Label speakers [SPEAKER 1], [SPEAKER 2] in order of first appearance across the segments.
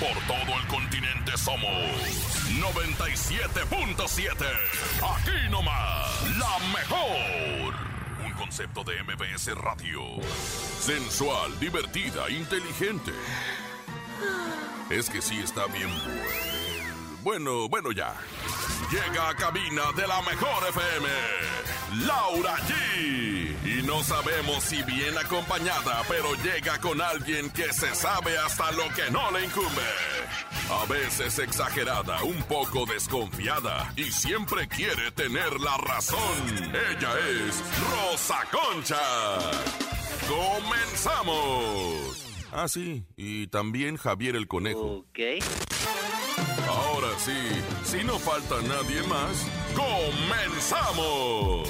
[SPEAKER 1] Por todo el continente somos 97.7. Aquí nomás, la mejor. Un concepto de MBS Radio. Sensual, divertida, inteligente. Es que sí está bien bueno. Bueno, bueno ya. Llega a cabina de la mejor FM. Laura G. Y no sabemos si bien acompañada, pero llega con alguien que se sabe hasta lo que no le incumbe. A veces exagerada, un poco desconfiada y siempre quiere tener la razón. Ella es Rosa Concha. ¡Comenzamos! Ah, sí, y también Javier el Conejo.
[SPEAKER 2] Ok.
[SPEAKER 1] Ahora sí, si no falta nadie más, ¡comenzamos!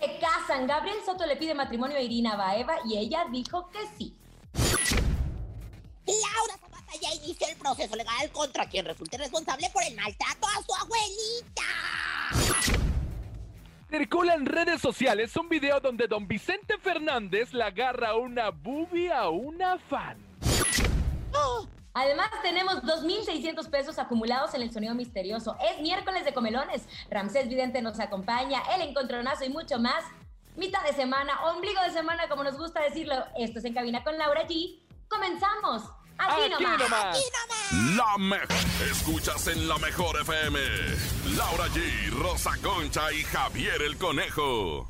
[SPEAKER 3] Se casan. Gabriel Soto le pide matrimonio a Irina Baeva y ella dijo que sí.
[SPEAKER 2] Laura Zapata ya inició el proceso legal contra quien resulte responsable por el maltrato a su abuelita.
[SPEAKER 4] Circula en redes sociales un video donde don Vicente Fernández le agarra una boobie a una fan.
[SPEAKER 3] Además, tenemos 2.600 pesos acumulados en el sonido misterioso. Es miércoles de comelones. Ramsés Vidente nos acompaña, el encontronazo y mucho más. Mitad de semana, ombligo de semana, como nos gusta decirlo. Esto es En Cabina con Laura G. ¡Comenzamos! Aquí,
[SPEAKER 4] Aquí
[SPEAKER 3] nomás.
[SPEAKER 4] nomás.
[SPEAKER 2] ¡Y no más!
[SPEAKER 1] La mejor. Escuchas en la mejor FM. Laura G, Rosa Concha y Javier el Conejo.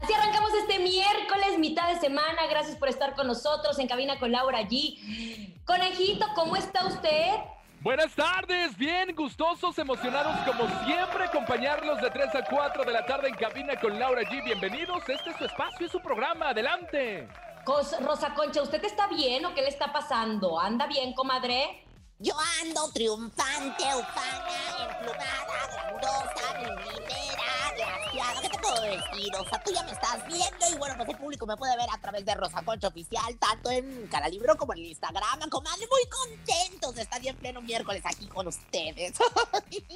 [SPEAKER 3] Así arrancamos este miércoles, mitad de semana. Gracias por estar con nosotros en Cabina con Laura G. Conejito, ¿cómo está usted?
[SPEAKER 4] Buenas tardes, bien gustosos, emocionados como siempre, acompañarlos de 3 a 4 de la tarde en cabina con Laura G. Bienvenidos, este es su espacio, es su programa, adelante.
[SPEAKER 3] Rosa Concha, ¿usted está bien o qué le está pasando? ¿Anda bien, comadre?
[SPEAKER 2] Yo ando triunfante, ufana, emplumada, grandosa, millinera, glaciada. ¿Qué te puedo decir? O sea, tú ya me estás viendo y bueno, pues el público me puede ver a través de Rosa Concha Oficial, tanto en Cara Libro como en Instagram. Comadre, muy contentos de estar ya en pleno miércoles aquí con ustedes.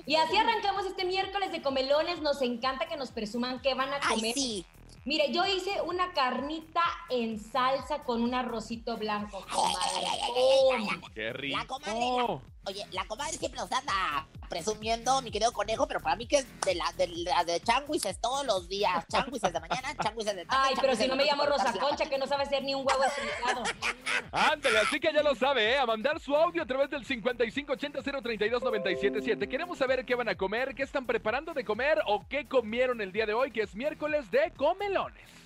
[SPEAKER 3] Y así arrancamos este miércoles de comelones. Nos encanta que nos presuman qué van a
[SPEAKER 2] Ay,
[SPEAKER 3] comer.
[SPEAKER 2] sí.
[SPEAKER 3] Mire, yo hice una carnita en salsa con un arrocito blanco, comadre.
[SPEAKER 4] ¡Qué rico!
[SPEAKER 2] La comadre, oye, la comadre siempre nos anda presumiendo, mi querido conejo, pero para mí que es de la de, la de changuises todos los días. Changuises de mañana, changuises de tarde.
[SPEAKER 3] Ay, pero si no me llamo Rosa Concha, que no sabe hacer ni un huevo estrellado.
[SPEAKER 4] Ándale, así que ya lo sabe, ¿eh? A mandar su audio a través del 5580-032-977. Queremos saber qué van a comer, qué están preparando de comer o qué comieron el día de hoy, que es miércoles de comelones.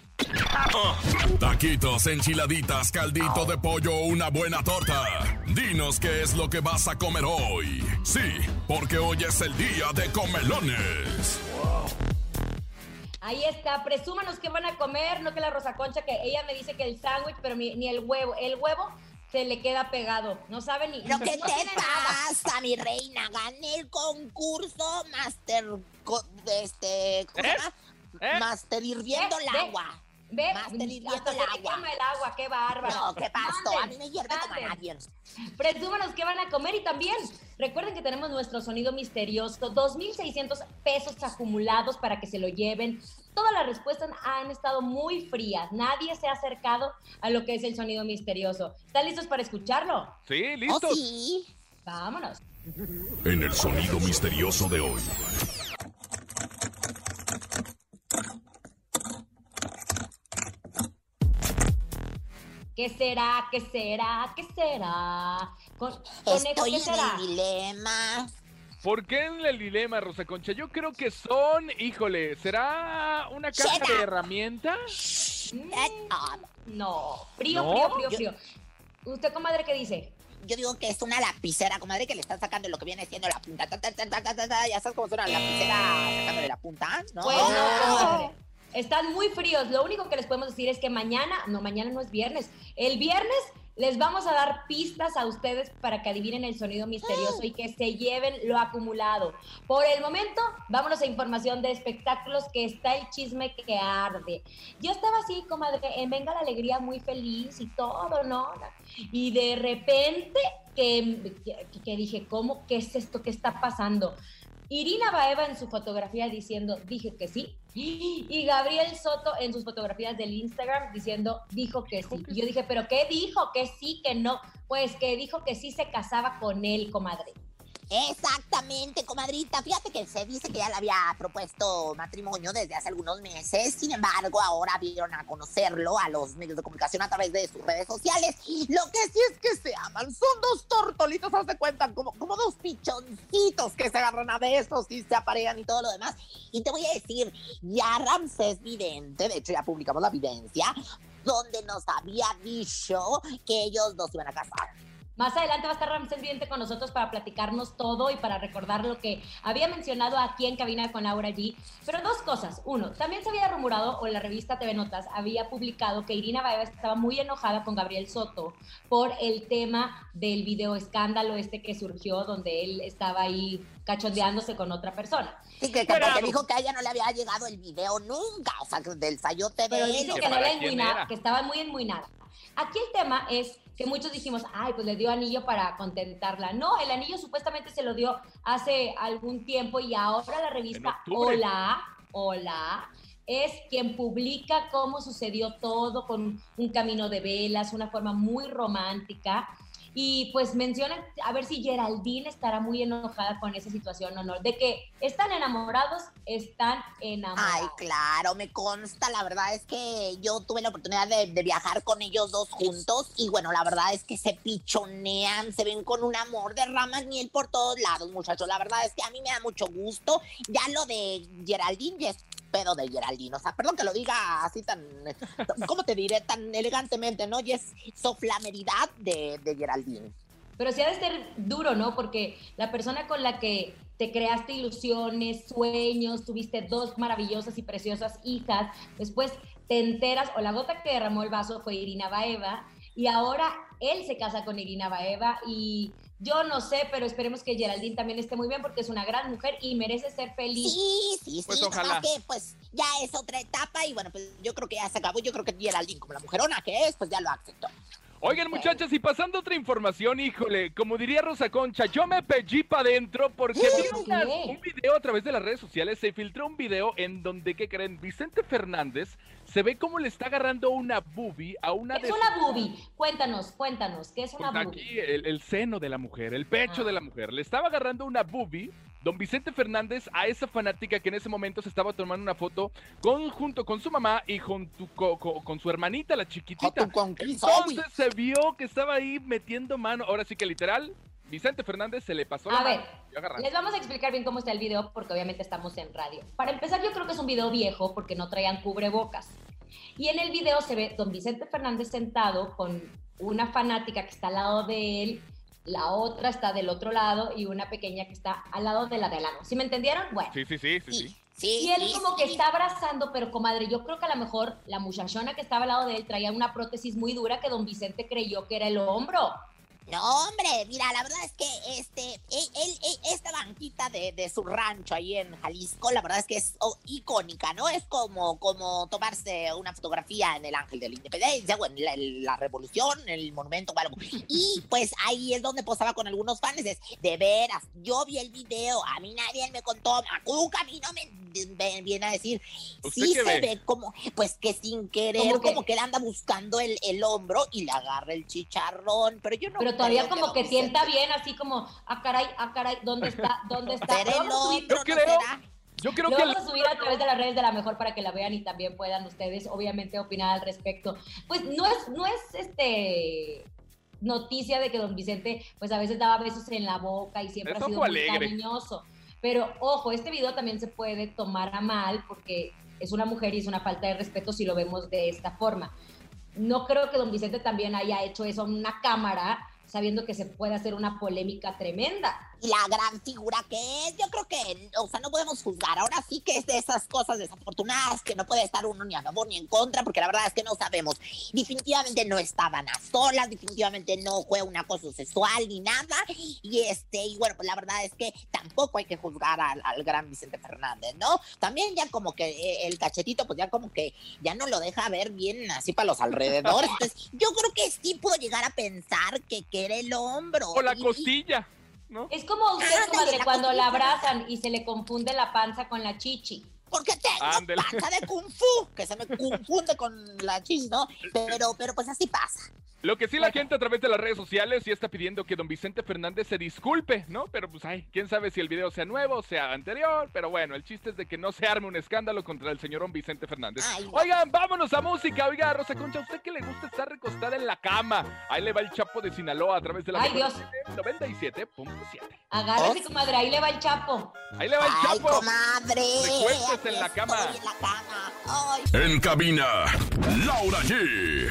[SPEAKER 1] Taquitos, enchiladitas, caldito de pollo o una buena torta. Dinos qué es lo que vas a comer hoy. Sí, porque hoy es el día de comelones.
[SPEAKER 3] Ahí está, presúmanos qué van a comer, no que la Rosa Concha, que ella me dice que el sándwich, pero ni, ni el huevo. El huevo se le queda pegado, no sabe ni...
[SPEAKER 2] Lo que
[SPEAKER 3] no
[SPEAKER 2] te
[SPEAKER 3] nada.
[SPEAKER 2] pasa, mi reina, gané el concurso Master, co- este, ¿cómo
[SPEAKER 4] ¿Eh? ¿Eh?
[SPEAKER 2] Master hirviendo
[SPEAKER 3] ¿Eh?
[SPEAKER 2] el agua.
[SPEAKER 3] Ve,
[SPEAKER 2] Master hirviendo
[SPEAKER 3] hasta
[SPEAKER 2] el agua.
[SPEAKER 3] quema el agua, qué bárbaro.
[SPEAKER 2] No, ¿qué pasó? A mí me hierve como a nadie.
[SPEAKER 3] Presúmanos qué van a comer y también recuerden que tenemos nuestro sonido misterioso, 2.600 pesos acumulados para que se lo lleven. Todas las respuestas han estado muy frías, nadie se ha acercado a lo que es el sonido misterioso. ¿Están listos para escucharlo?
[SPEAKER 4] ¿Sí?
[SPEAKER 2] ¿Oh,
[SPEAKER 4] ¿Listos?
[SPEAKER 2] sí?
[SPEAKER 3] Vámonos.
[SPEAKER 1] En el sonido misterioso de hoy.
[SPEAKER 3] ¿Qué será? ¿Qué será? ¿Qué será? Con, conejo,
[SPEAKER 2] Estoy
[SPEAKER 3] ¿qué
[SPEAKER 2] en
[SPEAKER 3] será?
[SPEAKER 2] el dilema.
[SPEAKER 4] ¿Por qué en el dilema, Rosa Concha? Yo creo que son, híjole, ¿será una caja de herramientas?
[SPEAKER 3] Mm, No, frío,
[SPEAKER 4] ¿No?
[SPEAKER 3] frío, frío,
[SPEAKER 2] Yo-
[SPEAKER 3] frío. ¿Usted, comadre, qué dice?
[SPEAKER 2] Yo digo que es una lapicera, comadre, que le están sacando lo que viene siendo la punta. Ta, ta, ta, ta, ta, ta, ta. Ya sabes cómo suena la lapicera sacándole la punta, ¿no?
[SPEAKER 3] Pues no, comadre. Están muy fríos. Lo único que les podemos decir es que mañana, no, mañana no es viernes. El viernes Les vamos a dar pistas a ustedes para que adivinen el sonido misterioso y que se lleven lo acumulado. Por el momento, vámonos a información de espectáculos que está el chisme que arde. Yo estaba así, comadre, en Venga la Alegría, muy feliz y todo, ¿no? Y de repente que, que, que dije, ¿cómo? ¿Qué es esto? ¿Qué está pasando? Irina Baeva en su fotografía diciendo, dije que sí. Y Gabriel Soto en sus fotografías del Instagram diciendo, dijo que sí. Y yo dije, ¿pero qué dijo? Que sí, que no. Pues que dijo que sí se casaba con él, comadre.
[SPEAKER 2] Exactamente, comadrita. Fíjate que se dice que ya le había propuesto matrimonio desde hace algunos meses. Sin embargo, ahora vieron a conocerlo a los medios de comunicación a través de sus redes sociales. Lo que sí es que se aman. Son dos tortolitos, haz de cuenta, como, como dos pichoncitos que se agarran a besos y se aparean y todo lo demás. Y te voy a decir, ya Ramsés Vidente, de hecho ya publicamos la evidencia, donde nos había dicho que ellos dos iban a casar.
[SPEAKER 3] Más adelante va a estar Ramsés Vidente con nosotros para platicarnos todo y para recordar lo que había mencionado aquí en cabina con Laura G. Pero dos cosas. Uno, también se había rumorado, o la revista TV Notas había publicado que Irina Baeva estaba muy enojada con Gabriel Soto por el tema del video escándalo este que surgió, donde él estaba ahí cachondeándose con otra persona.
[SPEAKER 2] Sí, que, que porque dijo que a ella no le había llegado el video nunca, o sea, del sayote de
[SPEAKER 3] Pero dice que, no enmuinada,
[SPEAKER 4] era.
[SPEAKER 3] que estaba muy enmuinada. Aquí el tema es que muchos dijimos, ay, pues le dio anillo para contentarla. No, el anillo supuestamente se lo dio hace algún tiempo y ahora la revista. Hola, Hola, es quien publica cómo sucedió todo con un camino de velas, una forma muy romántica. Y pues mencionan, a ver si Geraldine estará muy enojada con esa situación o no. De que están enamorados, están enamorados.
[SPEAKER 2] Ay, claro, me consta. La verdad es que yo tuve la oportunidad de, de viajar con ellos dos juntos y bueno, la verdad es que se pichonean, se ven con un amor, derraman miel por todos lados, muchachos. La verdad es que a mí me da mucho gusto. Ya lo de Geraldine ya pedo de Geraldine. O sea, perdón que lo diga así tan, ¿cómo te diré? Tan elegantemente, ¿no? Y es soflameridad de, de Geraldine.
[SPEAKER 3] Pero sí ha de ser duro, ¿no? Porque la persona con la que te creaste ilusiones, sueños, tuviste dos maravillosas y preciosas hijas, después te enteras, o la gota que derramó el vaso fue Irina Baeva, y ahora él se casa con Irina Baeva, y yo no sé, pero esperemos que Geraldine también esté muy bien porque es una gran mujer y merece ser feliz.
[SPEAKER 2] Sí, sí, sí.
[SPEAKER 4] Pues ojalá.
[SPEAKER 2] que pues ya es otra etapa y bueno, pues yo creo que ya se acabó. Yo creo que Geraldine, como la mujerona que es, pues ya lo aceptó.
[SPEAKER 4] Oigan, muchachas, y pasando a otra información, híjole, como diría Rosa Concha, yo me pellí para adentro porque vi un video a través de las redes sociales, se filtró un video en donde, ¿qué creen? Vicente Fernández se ve cómo le está agarrando una boobie a una
[SPEAKER 3] ¿Qué
[SPEAKER 4] de
[SPEAKER 3] es una boobie? Cuéntanos, cuéntanos, ¿qué es una
[SPEAKER 4] Pues
[SPEAKER 3] boobie?
[SPEAKER 4] aquí el, el seno de la mujer, el pecho
[SPEAKER 3] Ah.
[SPEAKER 4] de la mujer. Le estaba agarrando una boobie, don Vicente Fernández, a esa fanática que en ese momento se estaba tomando una foto con, junto con su mamá y junto co- co- con su hermanita, la chiquitita.
[SPEAKER 2] Con
[SPEAKER 4] Entonces se vio que estaba ahí metiendo mano. Ahora sí que literal, Vicente Fernández se le pasó la
[SPEAKER 3] A ver,
[SPEAKER 4] mano agarrando.
[SPEAKER 3] Les vamos a explicar bien cómo está el video porque obviamente estamos en radio. Para empezar, yo creo que es un video viejo porque no traían cubrebocas. Y en el video se ve don Vicente Fernández sentado con una fanática que está al lado de él, la otra está del otro lado y una pequeña que está al lado de la de Alano. ¿Sí me entendieron? Bueno.
[SPEAKER 4] Sí, sí, sí, sí, sí.
[SPEAKER 2] Sí, sí.
[SPEAKER 3] Y él
[SPEAKER 2] sí,
[SPEAKER 3] como que
[SPEAKER 2] sí.
[SPEAKER 3] está abrazando, pero comadre, yo creo que a lo mejor la muchachona que estaba al lado de él traía una prótesis muy dura que don Vicente creyó que era el hombro.
[SPEAKER 2] No, hombre, mira, la verdad es que este, él, él- él- esta banquita de, de su rancho ahí en Jalisco, la verdad es que es oh, icónica, ¿no? Es como, como tomarse una fotografía en el Ángel de la Independencia o en la, Revolución, en el monumento o algo. Y pues ahí es donde posaba con algunos fans. Es, de veras, yo vi el video, a mí nadie me contó, Macuca, a mí no me, me viene a decir,
[SPEAKER 4] ¿Usted
[SPEAKER 2] sí se
[SPEAKER 4] ve?
[SPEAKER 2] ve como, pues que sin querer,
[SPEAKER 3] ¿Cómo
[SPEAKER 2] como
[SPEAKER 3] que?
[SPEAKER 2] que, él anda buscando el, el hombro y le agarra el chicharrón, pero yo no
[SPEAKER 3] Pero todavía como que
[SPEAKER 2] Vicente-
[SPEAKER 3] bien, así como, ah, caray, ah, caray, ¿dónde está? ¿Dónde está?
[SPEAKER 2] ¿Será
[SPEAKER 3] Lo
[SPEAKER 2] el
[SPEAKER 3] vamos a subir-
[SPEAKER 2] otro,
[SPEAKER 4] Yo creo-? Yo creo
[SPEAKER 3] lo
[SPEAKER 4] que...
[SPEAKER 3] vamos a subir a través de las redes de la mejor para que la vean y también puedan ustedes, obviamente, opinar al respecto. Pues no es, no es este noticia de que don Vicente, pues a veces daba besos en la boca y siempre
[SPEAKER 4] Es
[SPEAKER 3] ha sido
[SPEAKER 4] ojo
[SPEAKER 3] muy
[SPEAKER 4] alegre.
[SPEAKER 3] cariñoso. Pero ojo, este video también se puede tomar a mal porque es una mujer y es una falta de respeto si lo vemos de esta forma. No creo que don Vicente también haya hecho eso en una cámara sabiendo que se puede hacer una polémica tremenda.
[SPEAKER 2] Y la gran figura que es. Yo creo que, o sea, no podemos juzgar. Ahora sí que es de esas cosas desafortunadas que no puede estar uno ni a favor ni en contra, porque la verdad es que no sabemos. Definitivamente no estaban a solas, definitivamente no fue un acoso sexual ni nada. Y este, y bueno, pues la verdad es que tampoco hay que juzgar al, al gran Vicente Fernández, ¿no? También ya como que eh, el cachetito, pues ya como que ya no lo deja ver bien así para los alrededores. Entonces, yo creo que sí puedo llegar a pensar que, que era el hombro.
[SPEAKER 4] O la
[SPEAKER 2] Y- y-
[SPEAKER 4] costilla, ¿no?
[SPEAKER 3] Es como usted, comadre, cuando la abrazan y se le confunde la panza con la chichi.
[SPEAKER 2] Porque tengo panza de kung fu, que se me confunde con la chis, ¿no? Pero, pero pues así pasa.
[SPEAKER 4] Lo que sí la gente a través de las redes sociales sí está pidiendo que don Vicente Fernández se disculpe, ¿no? Pero pues ay, quién sabe si el video sea nuevo o sea anterior, pero bueno, el chiste es de que no se arme un escándalo contra el señor don Vicente Fernández.
[SPEAKER 2] Ay.
[SPEAKER 4] Oigan, vámonos a música. Oiga, Rosa Concha, ¿a usted que le gusta estar recostada en la cama? Ahí le va el Chapo de Sinaloa a través de la
[SPEAKER 3] Ay,
[SPEAKER 4] mejor
[SPEAKER 3] Dios.
[SPEAKER 4] FM 97.7.
[SPEAKER 3] Agárrese, comadre, ahí le va el chapo.
[SPEAKER 4] Ahí le va el
[SPEAKER 2] Ay,
[SPEAKER 4] Chapo.
[SPEAKER 2] comadre.
[SPEAKER 4] En la cama.
[SPEAKER 2] en la cama. Ay,
[SPEAKER 1] En cabina, Laura G.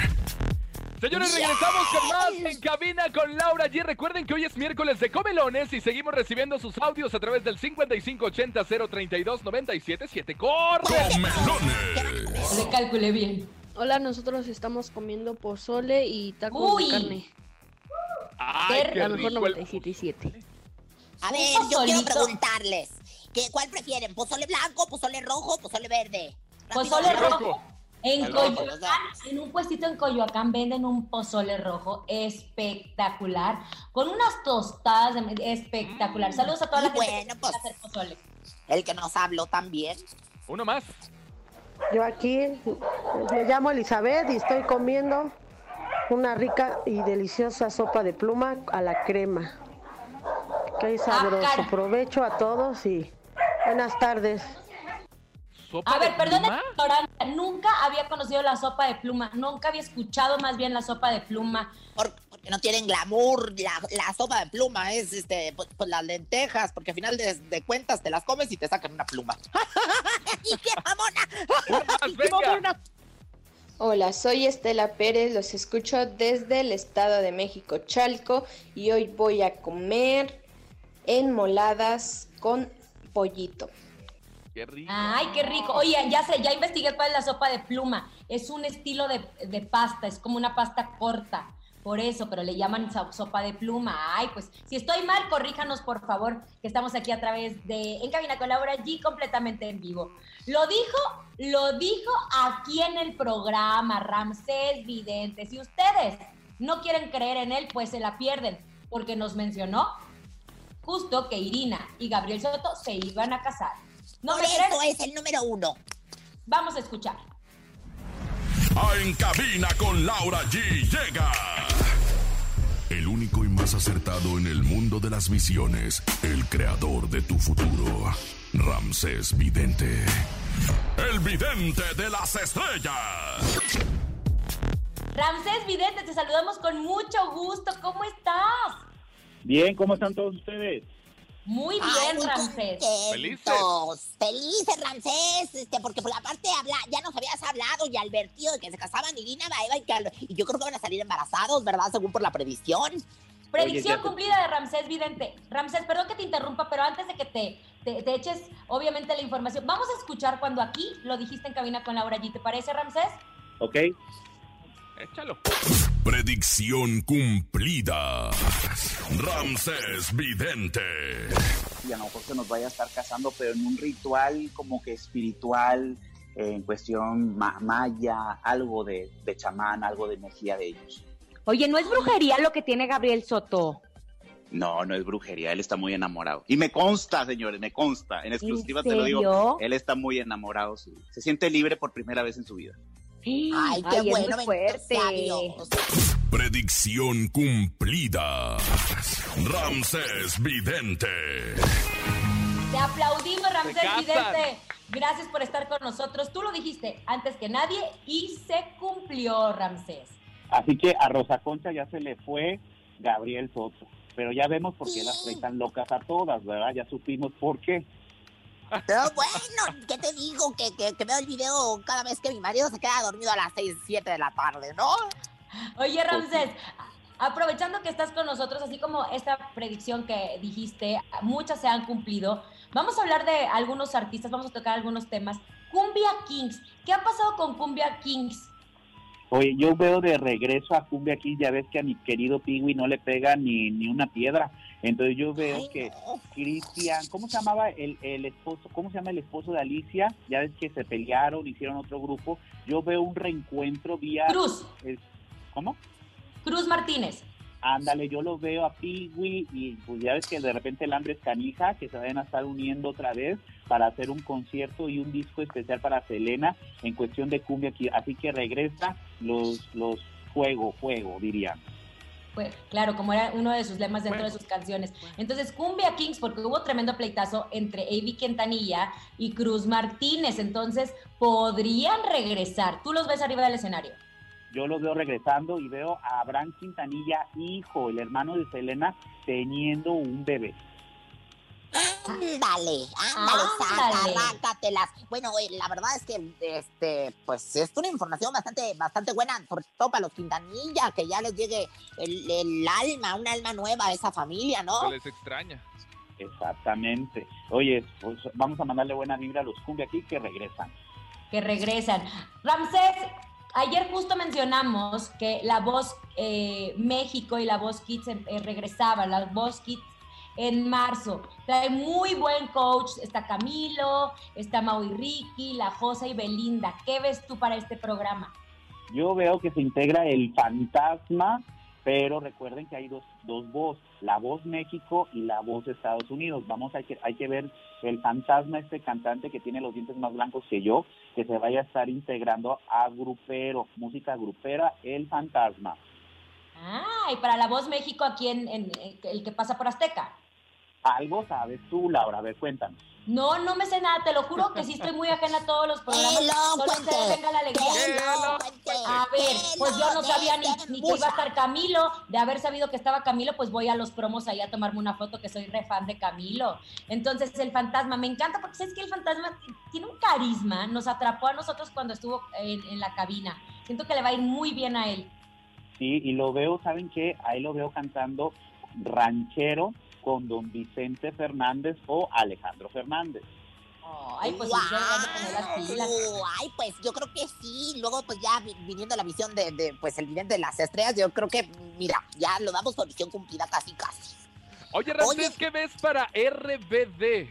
[SPEAKER 4] Señores, regresamos con más en cabina con Laura G. Recuerden que hoy es miércoles de comelones y seguimos recibiendo sus audios a través del 5580-032-977. ¡Corre!
[SPEAKER 1] Comelones.
[SPEAKER 3] Le calculé bien.
[SPEAKER 5] Hola, nosotros estamos comiendo pozole y tacos
[SPEAKER 3] Uy.
[SPEAKER 5] de carne.
[SPEAKER 4] ¡Ay,
[SPEAKER 3] Qué
[SPEAKER 4] qué
[SPEAKER 5] La mejor
[SPEAKER 4] rico! el-
[SPEAKER 5] 97.7.
[SPEAKER 2] A ver, yo quiero preguntarles. ¿Qué, ¿Cuál prefieren? ¿Pozole blanco, pozole rojo, pozole verde? Rápido,
[SPEAKER 3] Pozole rojo. En. Coyoacán, en un puestito en Coyoacán venden un pozole rojo espectacular, con unas tostadas de- espectacular. Saludos a toda la
[SPEAKER 2] Y
[SPEAKER 3] gente
[SPEAKER 2] bueno,
[SPEAKER 3] que
[SPEAKER 2] pues.
[SPEAKER 3] hacer pozole.
[SPEAKER 2] El que nos habló también.
[SPEAKER 4] Uno más.
[SPEAKER 6] Yo aquí me llamo Elizabeth y estoy comiendo una rica y deliciosa sopa de pluma a la crema. Qué sabroso.
[SPEAKER 3] cara.
[SPEAKER 6] Provecho a todos y buenas tardes.
[SPEAKER 4] ¿Sopa
[SPEAKER 3] A
[SPEAKER 4] de
[SPEAKER 3] ver, perdón,
[SPEAKER 4] pluma?
[SPEAKER 3] ignorancia, nunca había conocido la sopa de pluma, nunca había escuchado más bien la sopa de pluma.
[SPEAKER 2] Por- porque no tienen glamour. La, la sopa de pluma es este, pues, pues las lentejas, porque al final de, de cuentas te las comes y te sacan una pluma. ¡Y qué mamona!
[SPEAKER 4] Más,
[SPEAKER 2] ¡Qué
[SPEAKER 4] venga.
[SPEAKER 2] mamona!
[SPEAKER 7] Hola, soy Estela Pérez, los escucho desde el Estado de México, Chalco, y hoy voy a comer enmoladas con pollito.
[SPEAKER 4] ¡Qué rico!
[SPEAKER 3] Ay, qué rico. Oye, ya sé, ya investigué cuál es la sopa de pluma. Es un estilo de, de pasta, es como una pasta corta. Por eso, pero le llaman so- sopa de pluma. Ay, pues si estoy mal, corríjanos por favor, que estamos aquí a través de En Cabina Laura G completamente en vivo. Lo dijo, lo dijo aquí en el programa Ramsés Vidente. Si ustedes no quieren creer en él, pues se la pierden, porque nos mencionó justo que Irina y Gabriel Soto se iban a casar. ¿No
[SPEAKER 2] Por eso es el número uno.
[SPEAKER 3] Vamos a escuchar.
[SPEAKER 1] A En cabina con Laura G. Llega. El único y más acertado en el mundo de las visiones. El creador de tu futuro. Ramsés Vidente. El vidente de las estrellas.
[SPEAKER 3] Ramsés Vidente, te saludamos con mucho gusto. ¿Cómo estás?
[SPEAKER 8] Bien, ¿cómo están todos ustedes?
[SPEAKER 3] Muy
[SPEAKER 2] Ay,
[SPEAKER 3] bien,
[SPEAKER 2] muy
[SPEAKER 3] Ramsés.
[SPEAKER 2] contentos. Felices, Ramsés, este, porque por la parte habla, ya nos habías hablado y advertido de que se casaban Irina Baeva y, al- y yo creo que van a salir embarazados, ¿verdad? Según por la predicción.
[SPEAKER 3] Predicción
[SPEAKER 8] Oye,
[SPEAKER 3] cumplida de Ramsés Vidente. Ramsés, perdón que te interrumpa, pero antes de que te, te, te eches, obviamente, la información, vamos a escuchar cuando aquí lo dijiste en cabina con Laura G. ¿Te parece, Ramsés?
[SPEAKER 8] ¿Ok?
[SPEAKER 4] Échalo.
[SPEAKER 1] Predicción cumplida. Ramsés Vidente.
[SPEAKER 9] y a lo mejor se nos vaya a estar casando, pero en un ritual como que espiritual, eh, en cuestión ma- maya, algo de, de chamán, algo de energía de ellos.
[SPEAKER 10] Oye, ¿no es brujería lo que tiene Gabriel Soto?
[SPEAKER 9] No, no es brujería, él está muy enamorado. Y me consta, señores, me consta, en exclusiva te lo digo, él está muy enamorado, sí. se siente libre por primera vez en su vida.
[SPEAKER 2] Ay, qué
[SPEAKER 10] es
[SPEAKER 2] bueno,
[SPEAKER 10] fuerte.
[SPEAKER 2] sea.
[SPEAKER 1] Predicción cumplida. Ramsés Vidente.
[SPEAKER 3] Te aplaudimos, Ramsés. Vidente. Gracias por estar con nosotros. Tú lo dijiste antes que nadie y se cumplió, Ramsés.
[SPEAKER 8] Así que a Rosa Concha ya se le fue Gabriel Soto. Pero ya vemos por qué las trae tan locas a todas, ¿verdad? Ya supimos por qué.
[SPEAKER 2] Pero bueno, ¿qué te digo? Que, que, que veo el video cada vez que mi marido se queda dormido a las 6, 7 de la tarde, ¿no?
[SPEAKER 3] Oye, Ramsés, aprovechando que estás con nosotros, así como esta predicción que dijiste, muchas se han cumplido, vamos a hablar de algunos artistas, vamos a tocar algunos temas. Cumbia Kings, ¿qué ha pasado con Cumbia Kings?
[SPEAKER 8] Oye, yo veo de regreso a Cumbia aquí, ya ves que a mi querido Pigui no le pega ni, ni una piedra. Entonces yo veo
[SPEAKER 2] Ay,
[SPEAKER 8] que
[SPEAKER 2] no.
[SPEAKER 8] Cristian, ¿cómo se llamaba el, el esposo? ¿Cómo se llama el esposo de Alicia? Ya ves que se pelearon, hicieron otro grupo. Yo veo un reencuentro vía...
[SPEAKER 3] Cruz,
[SPEAKER 8] ¿Cómo?
[SPEAKER 3] Cruz Martínez.
[SPEAKER 8] Ándale, yo lo veo a Pigui y pues ya ves que de repente el hambre es canija, que se vayan a estar uniendo otra vez para hacer un concierto y un disco especial para Selena en cuestión de cumbia aquí. Así que regresa los, los fuego, fuego, dirían.
[SPEAKER 3] Pues, claro, como era uno de sus lemas dentro
[SPEAKER 4] Bueno.
[SPEAKER 3] de sus canciones. Entonces, Cumbia Kings, porque hubo tremendo pleitazo entre Avi Quintanilla y Cruz Martínez. Entonces, podrían regresar. ¿Tú los ves arriba del escenario?
[SPEAKER 8] Yo lo veo regresando y veo a Abraham Quintanilla, hijo, el hermano de Selena, teniendo un bebé.
[SPEAKER 2] Ándale, ándale,
[SPEAKER 3] Ándale.
[SPEAKER 2] sácatelas. Bueno, eh, la verdad es que, este, pues es una información bastante, bastante buena, sobre todo para los Quintanilla, que ya les llegue el, el alma, un alma nueva a esa familia, ¿no?
[SPEAKER 4] Se les extraña.
[SPEAKER 8] Exactamente. Oye, pues vamos a mandarle buena vibra a los cumbia aquí que regresan.
[SPEAKER 3] que regresan. Ramsés, ayer justo mencionamos que la voz eh, México y la voz Kids eh, regresaban, la voz Kids en marzo. Trae muy buen coach, está Camilo, está Mau Ricky, La Josa y Belinda. ¿Qué ves tú para este programa?
[SPEAKER 8] Yo veo que se integra el fantasma, pero recuerden que hay dos, dos voz, la voz México y la voz Estados Unidos. Vamos, hay que, hay que ver el fantasma, este cantante que tiene los dientes más blancos que yo, que se vaya a estar integrando a grupero, música grupera, el fantasma.
[SPEAKER 3] Ah, y para la voz México aquí en, en- en- el que pasa por Azteca.
[SPEAKER 8] Algo sabes tú, Laura, a ver, cuéntanos.
[SPEAKER 3] No, no me sé nada, te lo juro que sí estoy muy ajena a todos los programas. Solo de Venga la Alegría. A ver, pues yo no sabía ni, ni que iba a estar Camilo. De haber sabido que estaba Camilo, pues voy a los promos ahí a tomarme una foto, que soy re fan de Camilo. Entonces, el fantasma, me encanta porque sabes que el fantasma tiene un carisma, nos atrapó a nosotros cuando estuvo en, en la cabina. Siento que le va a ir muy bien a él.
[SPEAKER 8] Sí, y lo veo, ¿saben qué? Ahí lo veo cantando ranchero con don Vicente Fernández o Alejandro Fernández.
[SPEAKER 3] Ay, pues sí, yo las pilas.
[SPEAKER 2] Ay, pues yo creo que sí. Luego, pues ya vi- viniendo la visión de, de, pues el vidente de las estrellas, yo creo que, mira, ya lo damos por visión cumplida casi, casi.
[SPEAKER 4] Oye, Ramsés, ¿qué ves para RBD?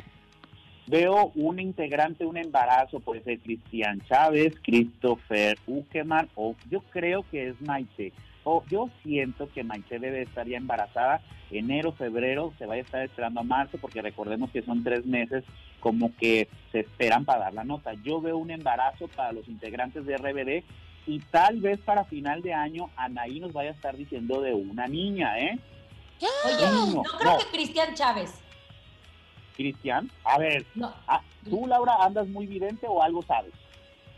[SPEAKER 8] Veo un integrante, un embarazo, puede ser Cristian Chávez, Christopher Ukeman, o yo creo que es Maite. O yo siento que Maite debe estar ya embarazada enero, febrero, se vaya a estar esperando a marzo, porque recordemos que son tres meses como que se esperan para dar la nota. Yo veo un embarazo para los integrantes de RBD y tal vez para final de año Anaí nos vaya a estar diciendo de una niña, ¿eh?
[SPEAKER 3] Oye,
[SPEAKER 8] No,
[SPEAKER 3] no creo
[SPEAKER 8] no.
[SPEAKER 3] que Cristian Chávez.
[SPEAKER 8] Cristian, a ver,
[SPEAKER 3] No,
[SPEAKER 8] ah, ¿tú Laura andas muy vidente o algo sabes?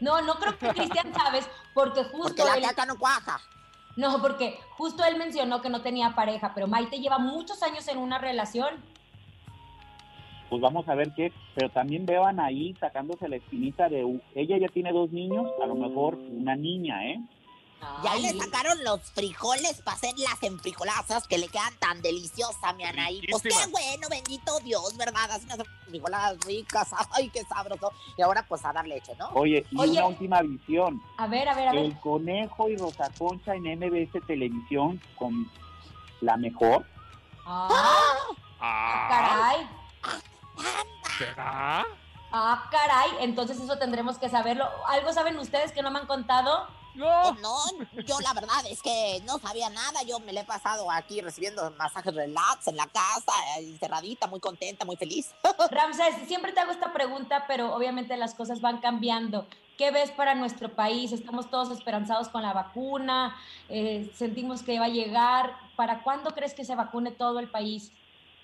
[SPEAKER 3] no, no creo que Cristian Chávez, porque justo
[SPEAKER 2] Porque la
[SPEAKER 3] él-
[SPEAKER 2] caca no cuaja.
[SPEAKER 3] No, porque justo él mencionó que no tenía pareja, pero Maite lleva muchos años en una relación.
[SPEAKER 8] pues vamos a ver qué, pero también veo a Anaí sacándose la espinita de, ella ya tiene dos niños, a lo mejor una niña, ¿eh?
[SPEAKER 2] Ya
[SPEAKER 3] Ay,
[SPEAKER 2] le sacaron los frijoles para hacer las enfrijoladas que le quedan tan deliciosas mi Anaí. Pues qué bueno, bendito Dios, ¿verdad? Hace unas enfrijoladas ricas, ay, qué sabroso. Y ahora pues a dar leche, ¿no?
[SPEAKER 8] Oye, y
[SPEAKER 3] Oye.
[SPEAKER 8] una última visión,
[SPEAKER 3] A ver, a ver, a ver.
[SPEAKER 8] el conejo y Rosa Concha en MBS Televisión con la mejor,
[SPEAKER 3] Ah,
[SPEAKER 4] Ah,
[SPEAKER 3] caray.
[SPEAKER 4] ¿será?
[SPEAKER 3] Ah, caray. Entonces eso tendremos que saberlo. ¿Algo saben ustedes que no me han contado?
[SPEAKER 4] No.
[SPEAKER 2] No, yo la verdad es que no sabía nada. Yo me le he pasado aquí recibiendo masajes relax en la casa, encerradita, muy contenta, muy feliz.
[SPEAKER 3] Ramsés, siempre te hago esta pregunta, pero obviamente las cosas van cambiando. ¿Qué ves para nuestro país? Estamos todos esperanzados con la vacuna, eh, sentimos que va a llegar. ¿Para cuándo crees que se vacune todo el país?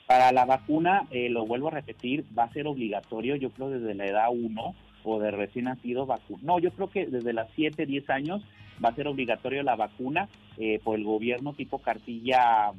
[SPEAKER 8] Para la vacuna, eh, lo vuelvo a repetir, va a ser obligatorio, yo creo desde la edad 1 o de recién nacido vacuna. No, yo creo que desde las 7, 10 años va a ser obligatorio la vacuna eh, por el gobierno tipo cartilla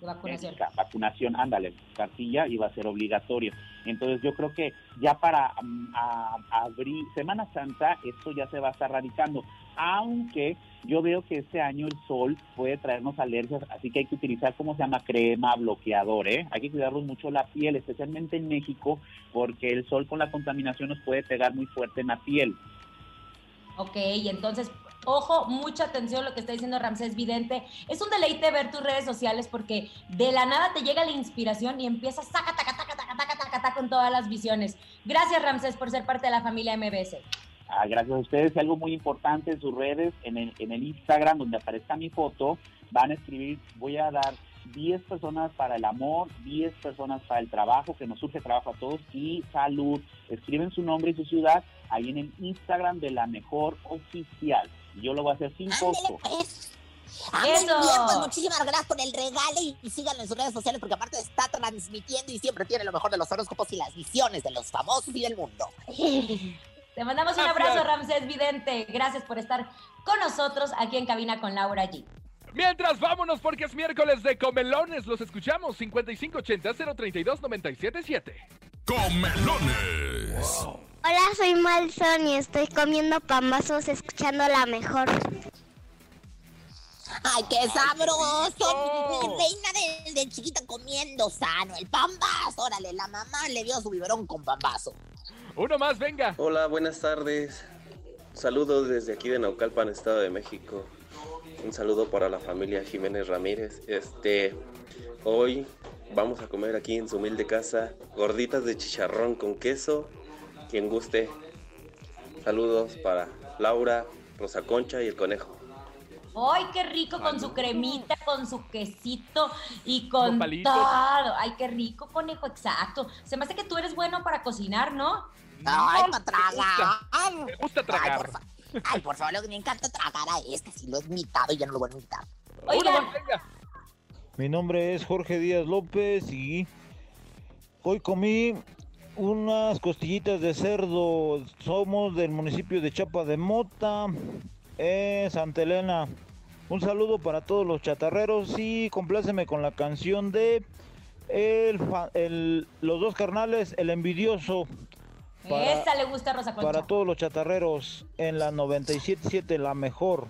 [SPEAKER 3] vacunación.
[SPEAKER 8] médica, vacunación, ándale, cartilla y va a ser obligatorio. Entonces yo creo que ya para mm, a- abril, Semana Santa, esto ya se va a estar radicando. Aunque yo veo que este año el sol puede traernos alergias, así que hay que utilizar, como se llama? Crema, bloqueador, ¿eh? Hay que cuidarnos mucho la piel, especialmente en México, porque el sol con la contaminación nos puede pegar muy fuerte en la piel.
[SPEAKER 3] Ok, entonces, ojo, mucha atención lo que está diciendo Ramsés Vidente. Es un deleite ver tus redes sociales porque de la nada te llega la inspiración y empiezas taca, taca, taca, taca, taca, taca, con todas las visiones. Gracias, Ramsés, por ser parte de la familia MBS.
[SPEAKER 8] Ah, gracias a ustedes. Y algo muy importante en sus redes, en el, en el Instagram, donde aparezca mi foto, van a escribir, voy a dar 10 personas para el amor, 10 personas para el trabajo, que nos surge trabajo a todos, y salud. Escriben su nombre y su ciudad ahí en el Instagram de la mejor oficial. Yo lo voy a hacer sin costo.
[SPEAKER 2] pues.
[SPEAKER 3] Eso.
[SPEAKER 2] bien, pues muchísimas gracias por el regalo y, y síganlo en sus redes sociales porque aparte está transmitiendo y siempre tiene lo mejor de los horóscopos y las visiones de los famosos y del mundo.
[SPEAKER 3] Te mandamos un abrazo, Ramsés Vidente. Gracias por estar con nosotros aquí en Cabina con Laura G.
[SPEAKER 4] Mientras, vámonos porque es miércoles de comelones. Los escuchamos 5580-032-977.
[SPEAKER 1] Comelones.
[SPEAKER 11] Hola, soy Malson y estoy comiendo pambazos escuchando la mejor.
[SPEAKER 2] ¡Ay, qué sabroso! Mi, mi reina de, de chiquita comiendo sano. El pambazo, órale, la mamá le dio su biberón con pambazo.
[SPEAKER 4] Uno más, venga.
[SPEAKER 12] Hola, buenas tardes. Saludos desde aquí de Naucalpan, Estado de México. Un saludo para la familia Jiménez Ramírez. Este, hoy vamos a comer aquí en su humilde casa gorditas de chicharrón con queso. Quien guste. Saludos para Laura, Rosa Concha y el conejo.
[SPEAKER 3] ¡Ay, qué rico con su cremita, con su quesito y con todo! ¡Ay, qué rico, conejo! Exacto. Se me hace que tú eres bueno para cocinar, ¿no?
[SPEAKER 2] ¡Ay, para tragar!
[SPEAKER 4] Me gusta
[SPEAKER 2] Ay,
[SPEAKER 4] tragar.
[SPEAKER 2] por, fa- ay, por favor, lo que me encanta tragar a este, si lo he imitado y ya no lo voy a imitar.
[SPEAKER 3] Oigan.
[SPEAKER 13] Mi nombre es Jorge Díaz López y hoy comí unas costillitas de cerdo. Somos del municipio de Chapa de Mota, en Santa Elena. Un saludo para todos los chatarreros y compláceme con la canción de el, fa- el- los dos carnales, el envidioso. Para,
[SPEAKER 3] esa le gusta a Rosa Concha.
[SPEAKER 13] para todos los chatarreros en la 97.7, la mejor.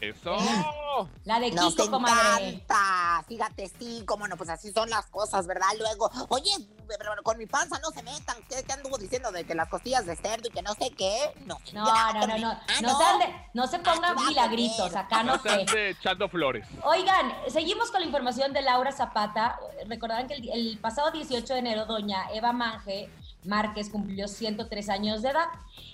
[SPEAKER 4] Eso.
[SPEAKER 3] La de
[SPEAKER 2] Nos
[SPEAKER 3] Kiko, comadre.
[SPEAKER 2] encanta. Fíjate, sí, cómo no, pues así son las cosas, ¿verdad? Luego, oye, pero con mi panza no se metan. ¿Qué, qué anduvo diciendo de que las costillas de cerdo y que no sé qué? No,
[SPEAKER 3] No, no, no, no.
[SPEAKER 2] Ah,
[SPEAKER 3] No,
[SPEAKER 2] no.
[SPEAKER 3] se, no se pongan
[SPEAKER 2] Ah,
[SPEAKER 3] milagritos, acá no
[SPEAKER 4] No
[SPEAKER 3] sé.
[SPEAKER 4] echando flores.
[SPEAKER 3] Oigan, seguimos con la información de Laura Zapata. Recordarán que el, el pasado 18 de enero, doña Eva Manje Márquez cumplió 103 años de edad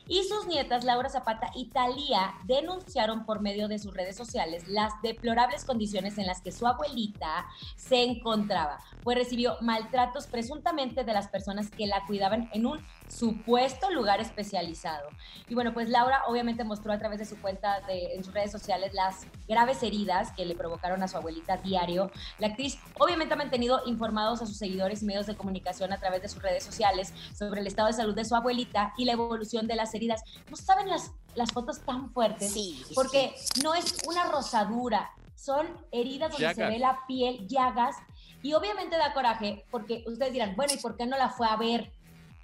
[SPEAKER 3] y sus nietas Laura Zapata y Talía denunciaron por medio de sus redes sociales las deplorables condiciones en las que su abuelita se encontraba, pues recibió maltratos presuntamente de las personas que la cuidaban en un supuesto lugar especializado. Y bueno, pues Laura obviamente mostró a través de su cuenta de, en sus redes sociales las graves heridas que le provocaron a su abuelita diario. La actriz obviamente ha mantenido informados a sus seguidores y medios de comunicación a través de sus redes sociales sobre el estado de salud de su abuelita y la evolución de las heridas. ¿No saben las, las fotos tan fuertes?
[SPEAKER 2] Sí, sí,
[SPEAKER 3] Porque no es una rosadura, son heridas donde se ve la piel, llagas, y obviamente da coraje porque ustedes dirán, bueno, ¿y por qué no la fue a ver?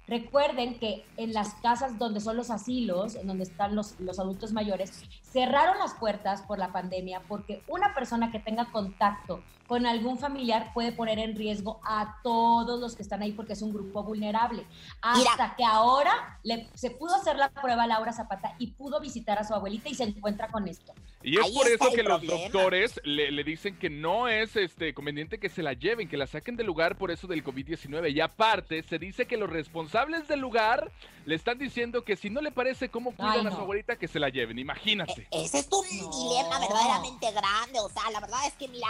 [SPEAKER 3] Recuerden que en las casas donde son los asilos, en donde están los, los adultos mayores, cerraron las puertas por la pandemia porque una persona que tenga contacto con algún familiar puede poner en riesgo a todos los que están ahí porque es un grupo vulnerable. Hasta que ahora le- se pudo hacer la prueba a Laura Zapata y pudo visitar a su abuelita y se encuentra con esto.
[SPEAKER 4] Y es
[SPEAKER 2] Ahí
[SPEAKER 4] por eso que los doctores le, le dicen que no es este conveniente que se la lleven, que la saquen del lugar por eso del COVID-19. Y aparte, se dice que los responsables del lugar le están diciendo que si no le parece cómo cuidan
[SPEAKER 3] Ay,
[SPEAKER 4] a
[SPEAKER 3] no.
[SPEAKER 4] su abuelita, que se la lleven. Imagínate.
[SPEAKER 2] Ese es un
[SPEAKER 3] No.
[SPEAKER 2] dilema verdaderamente grande. O sea, la verdad es que, mira,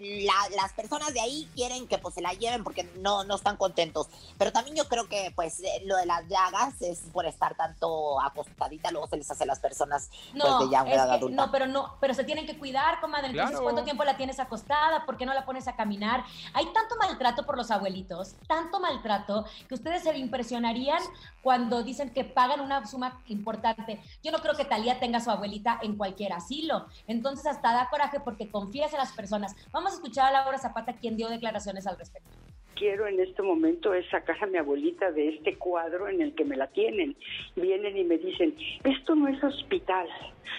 [SPEAKER 2] la- las personas de ahí quieren que pues se la lleven porque no, no están contentos. Pero también yo creo que, pues, eh, lo de las llagas es por estar tanto acostadita, luego se les hace a las personas
[SPEAKER 3] No,
[SPEAKER 2] pues, de ya edad adulta.
[SPEAKER 3] no, pero no, pero se tienen que cuidar, comadre. Entonces,
[SPEAKER 4] Claro.
[SPEAKER 3] ¿cuánto tiempo la tienes acostada? ¿Por qué no la pones a caminar? Hay tanto maltrato por los abuelitos, tanto maltrato, que ustedes se impresionarían cuando dicen que pagan una suma importante. Yo no creo que Talía tenga su abuelita en cualquier asilo. Entonces, hasta da coraje porque confías en las personas. Vamos a escuchar a Laura Zapata, quien dio declaraciones al respecto.
[SPEAKER 14] quiero en este momento es sacar a mi abuelita de este cuadro en el que me la tienen. Vienen y me dicen, esto no es hospital.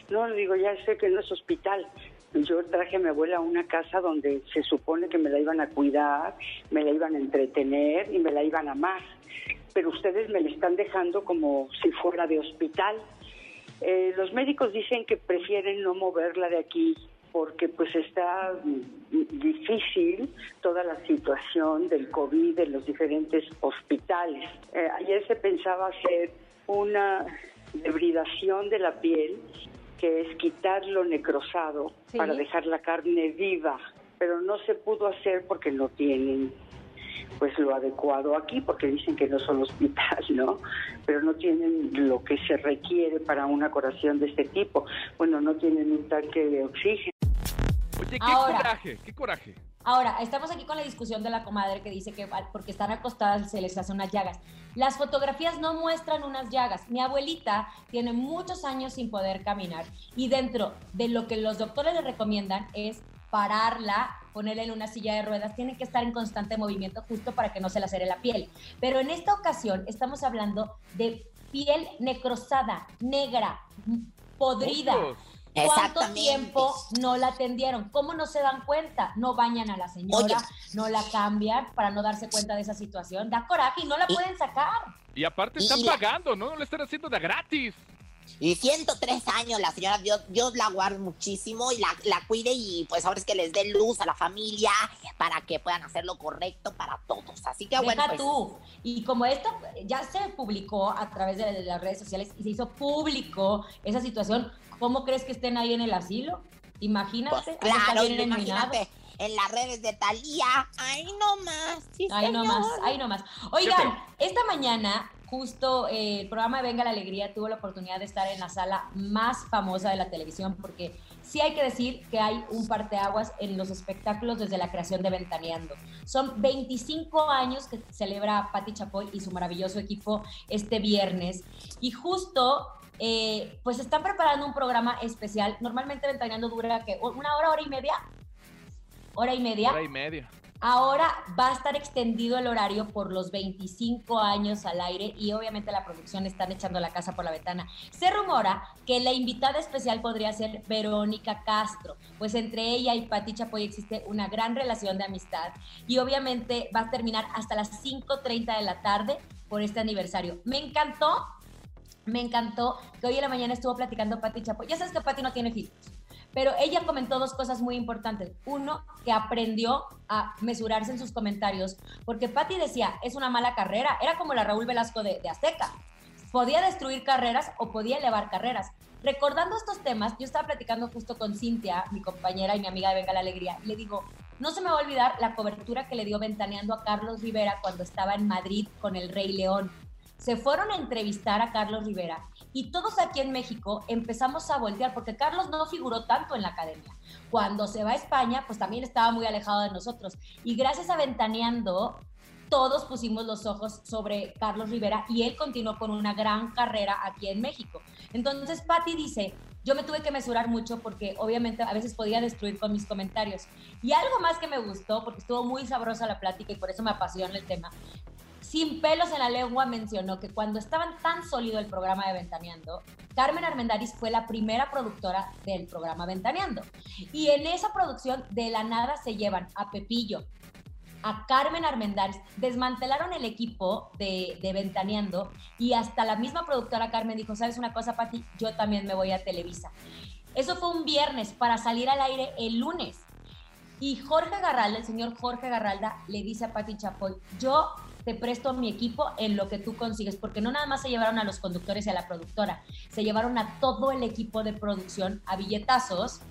[SPEAKER 14] No, digo, ya sé que no es hospital. Yo traje a mi abuela a una casa donde se supone que me la iban a cuidar, me la iban a entretener y me la iban a amar. Pero ustedes me la están dejando como si fuera de hospital. Eh, los médicos dicen que prefieren no moverla de aquí porque pues está difícil toda la situación del COVID en los diferentes hospitales. Eh, ayer se pensaba hacer una debridación de la piel, que es quitar lo necrosado para dejar la carne viva, pero no se pudo hacer porque no tienen pues lo adecuado aquí, porque dicen que no son hospital, ¿no? Pero no tienen lo que se requiere para una curación de este tipo. Bueno, no tienen un tanque de oxígeno.
[SPEAKER 4] Oye, qué
[SPEAKER 3] Ahora.
[SPEAKER 4] coraje, qué coraje.
[SPEAKER 3] Ahora, estamos aquí con la discusión de la comadre que dice que porque están acostadas se les hacen unas llagas. Las fotografías no muestran unas llagas. Mi abuelita tiene muchos años sin poder caminar y dentro de lo que los doctores le recomiendan es pararla, ponerla en una silla de ruedas, tiene que estar en constante movimiento justo para que no se le acere la piel. Pero en esta ocasión estamos hablando de piel necrosada, negra, podrida. ¿Cuánto tiempo no la atendieron? ¿Cómo no se dan cuenta? No bañan a la señora, no la cambian para no darse cuenta de esa situación. Da coraje y no la pueden sacar.
[SPEAKER 4] Y aparte están
[SPEAKER 2] Y
[SPEAKER 4] pagando, ¿no? No le están haciendo de gratis.
[SPEAKER 2] Y 103 años, la señora, Dios, Dios la guarde muchísimo y la, la cuide y pues ahora es que les dé luz a la familia para que puedan hacer lo correcto para todos. Así que bueno,
[SPEAKER 3] Deja
[SPEAKER 2] pues,
[SPEAKER 3] tú. Y como esto ya se publicó a través de las redes sociales y se hizo público esa situación, ¿cómo crees que estén ahí en el asilo? Imagínate.
[SPEAKER 2] pues, claro, imagínate en las redes de Talía. Ay, no más. sí,
[SPEAKER 3] Ahí
[SPEAKER 2] señor.
[SPEAKER 3] nomás, ahí nomás. Oigan, esta mañana, justo eh, el programa de Venga la Alegría tuvo la oportunidad de estar en la sala más famosa de la televisión, porque sí hay que decir que hay un parteaguas en los espectáculos desde la creación de Ventaneando. Son 25 años que celebra Patti Chapoy y su maravilloso equipo este viernes. Y justo. eh, pues están preparando un programa especial. Normalmente Ventaneando dura que una hora, hora y media. Hora y media.
[SPEAKER 4] Hora y media.
[SPEAKER 3] Ahora va a estar extendido el horario por los 25 años al aire y obviamente la producción están echando la casa por la ventana. Se rumora que la invitada especial podría ser Verónica Castro, pues entre ella y Pati Chapoy existe una gran relación de amistad y obviamente va a terminar hasta las 5.30 de la tarde por este aniversario. Me encantó, me encantó que hoy en la mañana estuvo platicando Pati Chapoy. Ya sabes que Pati no tiene filtros. Pero ella comentó dos cosas muy importantes. Uno, que aprendió a mesurarse en sus comentarios, porque Patti decía, es una mala carrera. Era como la Raúl Velasco de, de Azteca. Podía destruir carreras o podía elevar carreras. Recordando estos temas, yo estaba platicando justo con Cintia, mi compañera y mi amiga de Venga la Alegría, y le digo, no se me va a olvidar la cobertura que le dio ventaneando a Carlos Rivera cuando estaba en Madrid con el Rey León. Se fueron a entrevistar a Carlos Rivera y todos aquí en México empezamos a voltear porque Carlos no figuró tanto en la academia. Cuando se va a España, pues también estaba muy alejado de nosotros. Y gracias a Ventaneando, todos pusimos los ojos sobre Carlos Rivera y él continuó con una gran carrera aquí en México. Entonces, Patti dice, yo me tuve que mesurar mucho porque obviamente a veces podía destruir con mis comentarios. Y algo más que me gustó, porque estuvo muy sabrosa la plática y por eso me apasiona el tema, sin pelos en la lengua mencionó que cuando estaban tan sólido el programa de Ventaneando, Carmen Armendáriz fue la primera productora del programa Ventaneando. Y en esa producción de la nada se llevan a Pepillo, a Carmen Armendáriz, desmantelaron el equipo de, de Ventaneando y hasta la misma productora Carmen dijo, ¿sabes una cosa, Pati? Yo también me voy a Televisa. Eso fue un viernes para salir al aire el lunes. Y Jorge Garralda, el señor Jorge Garralda, le dice a Pati Chapoy, yo te presto mi equipo en lo que tú consigues, porque no nada más se llevaron a los conductores y a la productora, se llevaron a todo el equipo de producción a billetazos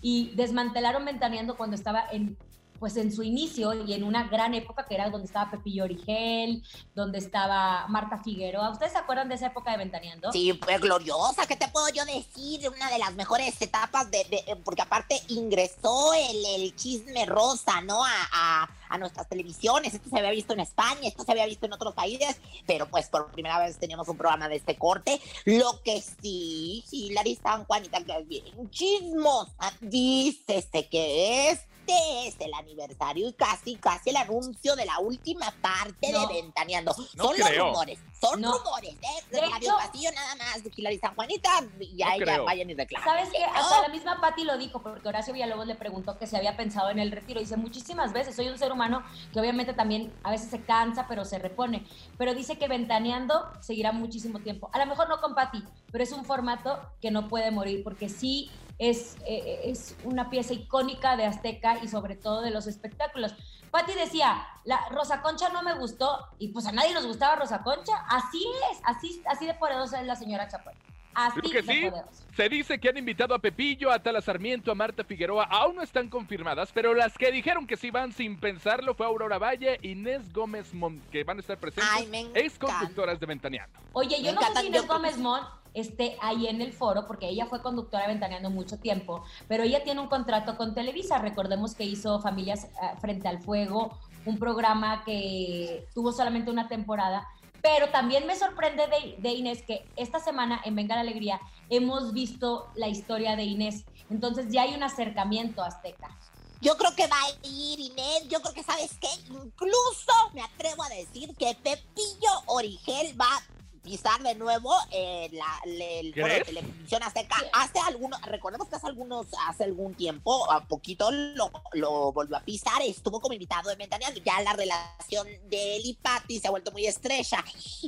[SPEAKER 3] y desmantelaron Ventaneando cuando estaba en pues en su inicio y en una gran época que era donde estaba Pepillo Origel, donde estaba Marta Figueroa. ¿Ustedes se acuerdan de esa época de Ventaneando?
[SPEAKER 2] Sí, pues gloriosa, ¿qué te puedo yo decir? Una de las mejores etapas de, de- porque aparte ingresó el, chisme rosa, ¿no? A, a- a nuestras televisiones. Esto se había visto en España, esto se había visto en otros países, pero pues por primera vez teníamos un programa de este corte. Lo que sí, Larry San Juanita, que es bien chismosa, dícese que es es el aniversario y casi, casi el anuncio de la última parte
[SPEAKER 3] No.
[SPEAKER 2] de Ventaneando.
[SPEAKER 4] No
[SPEAKER 2] son
[SPEAKER 4] creo.
[SPEAKER 2] los rumores, son
[SPEAKER 3] No.
[SPEAKER 2] rumores, ¿eh?
[SPEAKER 3] De
[SPEAKER 2] Radio Pasillo nada más, de Hilary San Juanita, y ya
[SPEAKER 4] No
[SPEAKER 2] ella
[SPEAKER 4] creo.
[SPEAKER 2] vayan y reclamen.
[SPEAKER 3] ¿Sabes qué?
[SPEAKER 2] ¿no?
[SPEAKER 3] Hasta la misma Patti lo dijo, porque Horacio Villalobos le preguntó que se había pensado en el retiro. Dice, muchísimas veces, soy un ser humano que obviamente también a veces se cansa, pero se repone. Pero dice que ventaneando seguirá muchísimo tiempo. A lo mejor no con Patti, pero es un formato que no puede morir, porque sí es, eh, es una pieza icónica de Azteca y sobre todo de los espectáculos. Patti decía, la Rosa Concha no me gustó, y pues a nadie nos gustaba Rosa Concha. Así es, así, así de poderosa es la señora Chapoy. Así
[SPEAKER 4] Creo que
[SPEAKER 3] de
[SPEAKER 4] sí.
[SPEAKER 3] poderosa.
[SPEAKER 4] Se dice que han invitado a Pepillo, a Tala Sarmiento, a Marta Figueroa. Aún no están confirmadas, pero las que dijeron que sí van sin pensarlo fue Aurora Valle, Inés Gómez Mon, que van a estar presentes,
[SPEAKER 2] Ay, me
[SPEAKER 4] ex conductoras de Ventaneando.
[SPEAKER 3] Oye, yo
[SPEAKER 2] Me
[SPEAKER 3] no sé si Inés
[SPEAKER 2] yo-
[SPEAKER 3] Gómez Mon esté ahí en el foro, porque ella fue conductora ventaneando mucho tiempo, pero ella tiene un contrato con Televisa. Recordemos que hizo Familias eh, Frente al Fuego, un programa que tuvo solamente una temporada. Pero también me sorprende de, Inés que esta semana en Venga la Alegría hemos visto la historia de Inés. Entonces ya hay un acercamiento azteca.
[SPEAKER 2] Yo creo que va a ir Inés, yo creo que sabes qué, incluso me atrevo a decir que Pepillo Origel va a pisar de nuevo eh, la, le- el foro de
[SPEAKER 4] ¿Crees?
[SPEAKER 2] televisión azteca. Hace algunos, recordemos que hace algunos, hace algún tiempo, a poquito lo, lo volvió a pisar, estuvo como invitado de Ventaneando, ya la relación de él y Patty se ha vuelto muy estrecha,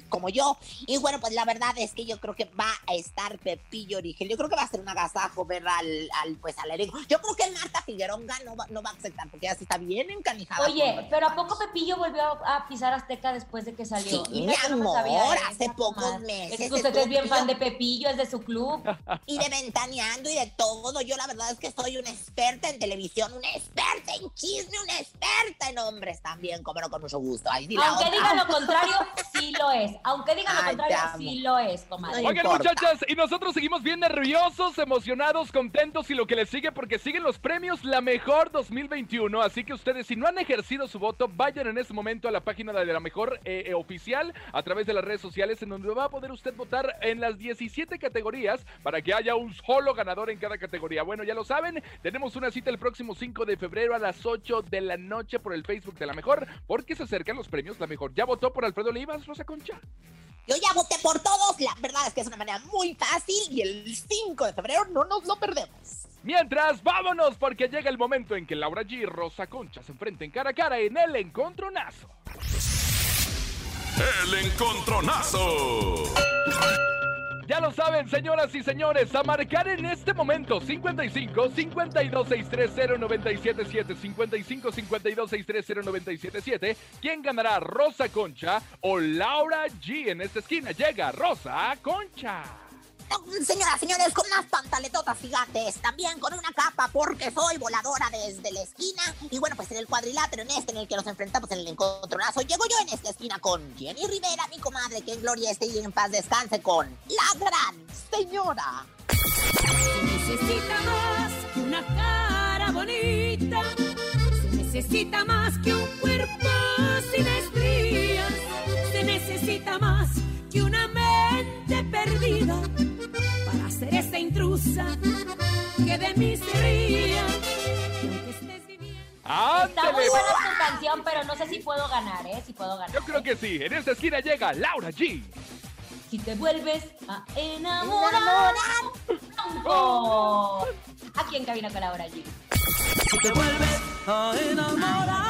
[SPEAKER 2] como yo. Y bueno, pues la verdad es que yo creo que va a estar Pepillo Origel. Yo creo que va a ser un agasajo ver al, al pues al elenco. Yo creo que Marta Figueronga no va, no va a aceptar, porque ya sí está bien encanijada.
[SPEAKER 3] Oye, pero ¿a poco Pepillo volvió a pisar Azteca después de que salió?
[SPEAKER 2] Sí, mi
[SPEAKER 3] no
[SPEAKER 2] amor, hace
[SPEAKER 3] eso,
[SPEAKER 2] pocos meses
[SPEAKER 3] Es que usted es bien fan de
[SPEAKER 2] Pepillo.
[SPEAKER 3] Es de su club.
[SPEAKER 2] y de ventaneando y de todo. Yo la verdad es que soy una experta en televisión, una experta en chisme, una experta en hombres también, como no con mucho gusto. Ay,
[SPEAKER 3] Aunque
[SPEAKER 2] otra.
[SPEAKER 3] diga lo contrario, sí lo es. Aunque diga lo contrario, sí lo es, comadre.
[SPEAKER 2] No
[SPEAKER 4] Oigan,
[SPEAKER 2] importa.
[SPEAKER 4] muchachas, y nosotros seguimos bien nerviosos, emocionados, contentos y lo que les sigue porque siguen los premios La Mejor 2021. Así que ustedes, si no han ejercido su voto, vayan en este momento a la página de La Mejor eh, eh, oficial a través de las redes sociales, en donde va a poder usted votar en las 17 categorías para que haya un solo ganador en cada categoría. Bueno, ya lo saben, tenemos una cita el próximo 5 de febrero a las 8 de la noche por el Facebook de La Mejor, porque se acercan los premios La Mejor. ¿Ya votó por Alfredo Olivas, Rosa Concha?
[SPEAKER 2] Yo ya voté por todos. La verdad es que es una manera muy fácil y el 5 de febrero no nos lo perdemos.
[SPEAKER 4] Mientras, vámonos porque llega el momento en que Laura G y Rosa Concha se enfrenten cara a cara en el encontronazo.
[SPEAKER 1] El encontronazo.
[SPEAKER 4] Ya lo saben, señoras y señores, a marcar en este momento 55 52 630 977 55 52 630 977 ¿Quién ganará, Rosa Concha o Laura G? En esta esquina llega Rosa Concha.
[SPEAKER 2] Señoras, señores, con unas pantaletotas gigantes, también con una capa porque soy voladora desde la esquina. Y bueno, pues en el cuadrilátero en este en el que nos enfrentamos en el encontronazo, llego yo en esta esquina con Jenny Rivera, mi comadre, que en gloria esté y en paz descanse con la gran señora.
[SPEAKER 15] Se necesita más que una cara bonita. Se necesita más que un cuerpo sin estrías. Se necesita más que una mente perdida ser esa intrusa que de mí se ría.
[SPEAKER 3] Está muy buena su canción, pero no sé si puedo ganar, ¿eh? Si puedo ganar.
[SPEAKER 4] Yo creo que sí, en esta esquina llega Laura G.
[SPEAKER 3] Si te vuelves a enamorar. ¡Bronco! Aquí en cabina con Laura G.
[SPEAKER 15] Si te vuelves a enamorar,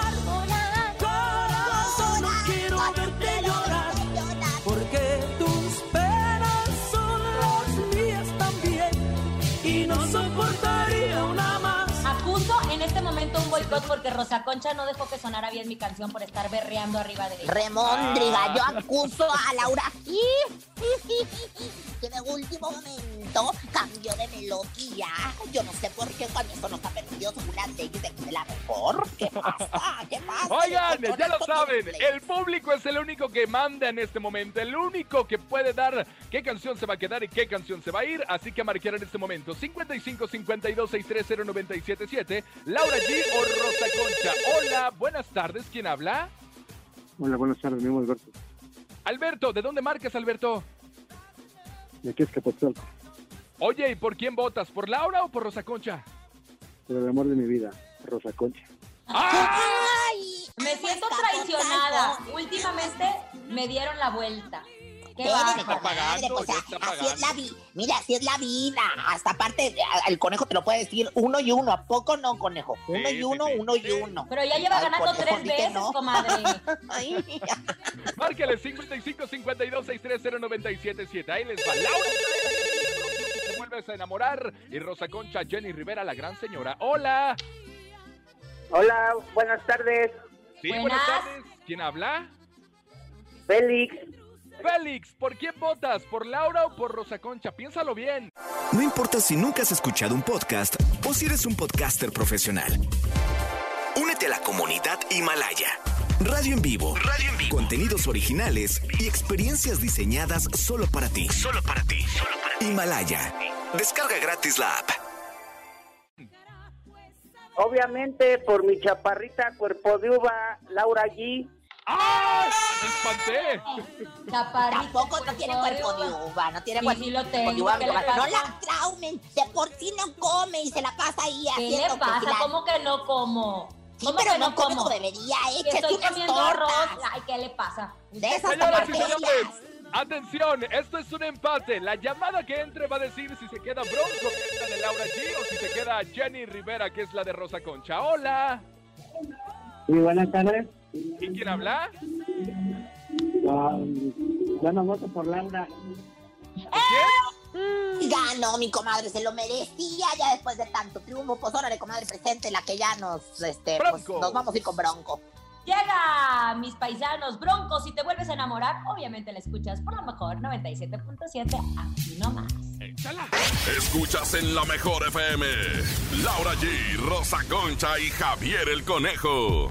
[SPEAKER 15] porque
[SPEAKER 3] Rosa Concha no dejó que sonara bien mi canción por estar berreando arriba de ella.
[SPEAKER 2] Remóndriga, yo acuso a Laura de último momento cambió de melodía. Yo no sé por qué cuando eso nos ha permitido según las leyes de, de la mejor. ¿Qué pasa? ¿Qué pasa?
[SPEAKER 4] Oigan, ya lo saben, el público es el único que manda en este momento, el único que puede dar qué canción se va a quedar y qué canción se va a ir, así que marcar en este momento 55 52 630 977 Laura G o Rosa Concha. Hola, buenas tardes, ¿quién habla?
[SPEAKER 16] Hola, buenas tardes, mi nombre es Alberto.
[SPEAKER 4] Alberto, ¿de dónde marcas, Alberto?
[SPEAKER 16] De aquí es Capotzalco,
[SPEAKER 4] Oye, ¿y por quién votas? ¿Por Laura o por Rosa Concha?
[SPEAKER 16] por el amor de mi vida. Rosa Concha.
[SPEAKER 2] ¡Ay!
[SPEAKER 3] Me siento traicionada. Últimamente me dieron la vuelta. Qué bárbaro.
[SPEAKER 2] comadre, pues,
[SPEAKER 4] ya está
[SPEAKER 2] así es la
[SPEAKER 4] pagando.
[SPEAKER 2] vida. Mira, así es la vida. Hasta aparte, a- el conejo te lo puede decir uno y uno. ¿A poco no, conejo? Uno
[SPEAKER 4] Sí,
[SPEAKER 2] y
[SPEAKER 4] sí,
[SPEAKER 2] uno,
[SPEAKER 4] sí.
[SPEAKER 2] uno y uno.
[SPEAKER 3] Pero ya lleva
[SPEAKER 2] Ay,
[SPEAKER 3] ganando
[SPEAKER 2] conejo,
[SPEAKER 3] tres veces,
[SPEAKER 2] no.
[SPEAKER 3] comadre.
[SPEAKER 2] Ay,
[SPEAKER 4] Márquele 55 52 630 977. Ahí les va Laura. Te vuelves a enamorar. Y Rosa Concha, Jenny Rivera, la gran señora. Hola.
[SPEAKER 17] Hola, buenas tardes.
[SPEAKER 4] Sí,
[SPEAKER 3] Buenas.
[SPEAKER 4] buenas tardes. ¿Quién habla?
[SPEAKER 17] Félix.
[SPEAKER 4] Félix, ¿por quién votas? ¿Por Laura o por Rosa Concha? Piénsalo bien.
[SPEAKER 18] No importa si nunca has escuchado un podcast o si eres un podcaster profesional. Únete a la comunidad Himalaya. Radio en vivo. Radio en vivo. Contenidos originales y experiencias diseñadas solo para ti. Solo para ti. Himalaya. Descarga gratis la app.
[SPEAKER 17] Obviamente por mi chaparrita cuerpo de uva, Laura G.
[SPEAKER 4] ¡Ah! ¡Me espanté!
[SPEAKER 3] Chaparrita,
[SPEAKER 2] Tampoco no tiene cuerpo de uva, no tiene
[SPEAKER 3] Sí,
[SPEAKER 2] cuerpo
[SPEAKER 3] sí lo
[SPEAKER 2] cuerpo de
[SPEAKER 3] tengo,
[SPEAKER 2] uva,
[SPEAKER 3] ¿qué
[SPEAKER 2] mi
[SPEAKER 3] le
[SPEAKER 2] comadre. No la traumen, de por sí no come y se la pasa ahí
[SPEAKER 3] ¿Qué
[SPEAKER 2] haciendo
[SPEAKER 3] le pasa? ¿Cómo que no como?
[SPEAKER 2] Sí,
[SPEAKER 3] ¿Cómo
[SPEAKER 2] pero
[SPEAKER 3] que
[SPEAKER 2] no
[SPEAKER 3] como?
[SPEAKER 2] como debería,
[SPEAKER 3] Que estoy
[SPEAKER 2] unas
[SPEAKER 3] comiendo
[SPEAKER 2] tortas.
[SPEAKER 3] arroz. Ay, ¿qué le pasa?
[SPEAKER 2] De esas
[SPEAKER 4] Señoras y
[SPEAKER 2] tapatías.
[SPEAKER 4] señores, atención, esto es un empate. La llamada que entre va a decir si se queda Bronco, que es la de Laura G, o si se queda Jenny Rivera, que es la de Rosa Concha. Hola.
[SPEAKER 16] Sí, buenas tardes.
[SPEAKER 4] ¿Y quién habla?
[SPEAKER 16] Ah, yo no voto por Laura.
[SPEAKER 2] Ganó mi comadre, se lo merecía ya después de tanto triunfo. Pues órale, comadre, presente la que ya nos, este, pues,
[SPEAKER 4] Bronco.
[SPEAKER 2] nos vamos a ir con Bronco.
[SPEAKER 3] Llega, mis paisanos broncos, si te vuelves a enamorar, obviamente la escuchas por lo mejor 97.7, aquí nomás.
[SPEAKER 4] Échala.
[SPEAKER 1] Escuchas en la mejor FM. Laura G, Rosa Concha y Javier el Conejo.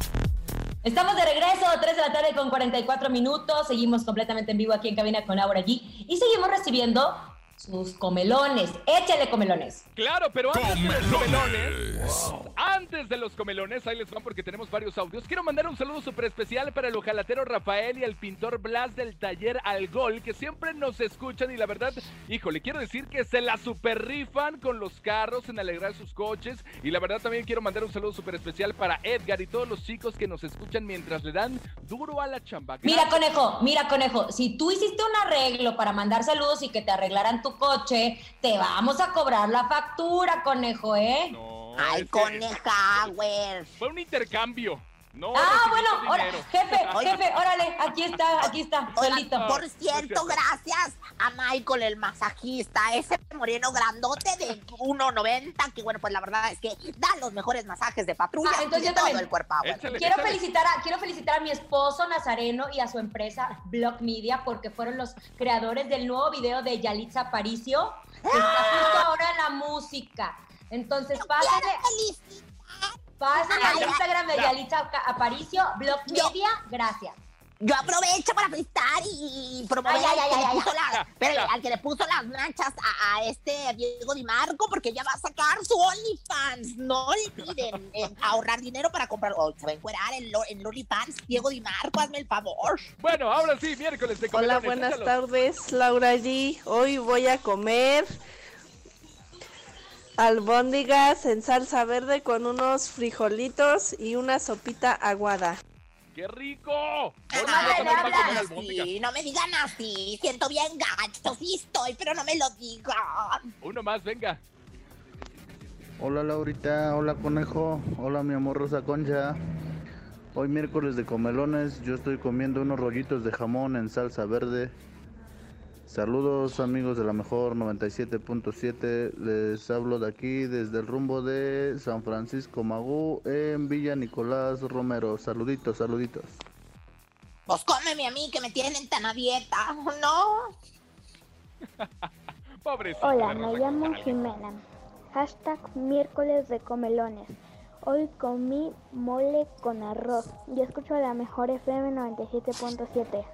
[SPEAKER 3] Estamos de regreso, 3 de la tarde con 44 minutos. Seguimos completamente en vivo aquí en cabina con Laura G. Y seguimos recibiendo sus comelones. Échale comelones.
[SPEAKER 4] Claro, pero antes de los
[SPEAKER 1] Comelones.
[SPEAKER 4] comelones, antes de los comelones, ahí les van porque tenemos varios audios. Quiero mandar un saludo súper especial para el ojalatero Rafael y el pintor Blas del taller Al Gol, que siempre nos escuchan y la verdad, híjole, quiero decir que se la super rifan con los carros en alegrar sus coches. Y la verdad también quiero mandar un saludo súper especial para Edgar y todos los chicos que nos escuchan mientras le dan duro a la chamba.
[SPEAKER 3] Mira, conejo, mira, conejo. Si tú hiciste un arreglo para mandar saludos y que te arreglaran tu coche, te vamos a cobrar la factura, conejo, ¿eh?
[SPEAKER 4] No,
[SPEAKER 2] Ay, coneja, güey.
[SPEAKER 4] Fue un intercambio. No,
[SPEAKER 3] ah, bueno, ahora, jefe, jefe, órale, aquí está, aquí está, solito.
[SPEAKER 2] por cierto, gracias a Michael, el masajista, ese moreno grandote de 1.90, que bueno, pues la verdad es que da los mejores masajes de patrulla
[SPEAKER 3] Ah, entonces yo
[SPEAKER 2] todo
[SPEAKER 3] también.
[SPEAKER 2] el cuerpo. bueno.
[SPEAKER 4] Échale,
[SPEAKER 3] Quiero
[SPEAKER 4] échale.
[SPEAKER 3] felicitar, a, quiero felicitar a mi esposo Nazareno y a su empresa Block Media porque fueron los creadores del nuevo video de Yalitza Aparicio, que está justo ahora en la música. Entonces, pásenle, pásenle al Instagram de
[SPEAKER 4] ya.
[SPEAKER 3] Yalitza Aparicio,
[SPEAKER 2] Yo-
[SPEAKER 3] Media, gracias.
[SPEAKER 2] Yo aprovecho para felicitar y promover
[SPEAKER 3] Ay, ay,
[SPEAKER 2] al, que
[SPEAKER 3] ay,
[SPEAKER 2] espérame,
[SPEAKER 4] ya.
[SPEAKER 2] al que le puso las manchas a, a este Diego Di Marco, porque ya va a sacar su OnlyFans. No olviden eh, ahorrar dinero para comprar. Oh, se va a encuerar en, en OnlyFans. Diego Di Marco, hazme el favor.
[SPEAKER 4] Bueno, ahora sí, miércoles de
[SPEAKER 5] Hola, buenas tardes, Laura G. Hoy voy a comer albóndigas en salsa verde con unos frijolitos y una sopita aguada.
[SPEAKER 4] ¡Qué rico!
[SPEAKER 2] No, me
[SPEAKER 4] albóndigas.
[SPEAKER 2] así, no me digan así. Siento bien gacho, sí estoy, pero no me lo digan.
[SPEAKER 4] Uno más, venga.
[SPEAKER 19] Hola Laurita, hola conejo, hola mi amor Rosa Concha. Hoy miércoles de comelones, yo estoy comiendo unos rollitos de jamón en salsa verde. Saludos amigos de la mejor 97.7, les hablo de aquí desde el rumbo de San Francisco Magú en Villa Nicolás Romero. Saluditos, saluditos.
[SPEAKER 2] Pues cómeme a mí que me tienen tan a dieta, ¿no?
[SPEAKER 4] Pobrecito.
[SPEAKER 20] Hola, me llamo. Jimena. Hashtag miércoles de comelones. Hoy comí mole con arroz y escucho la mejor FM 97.7.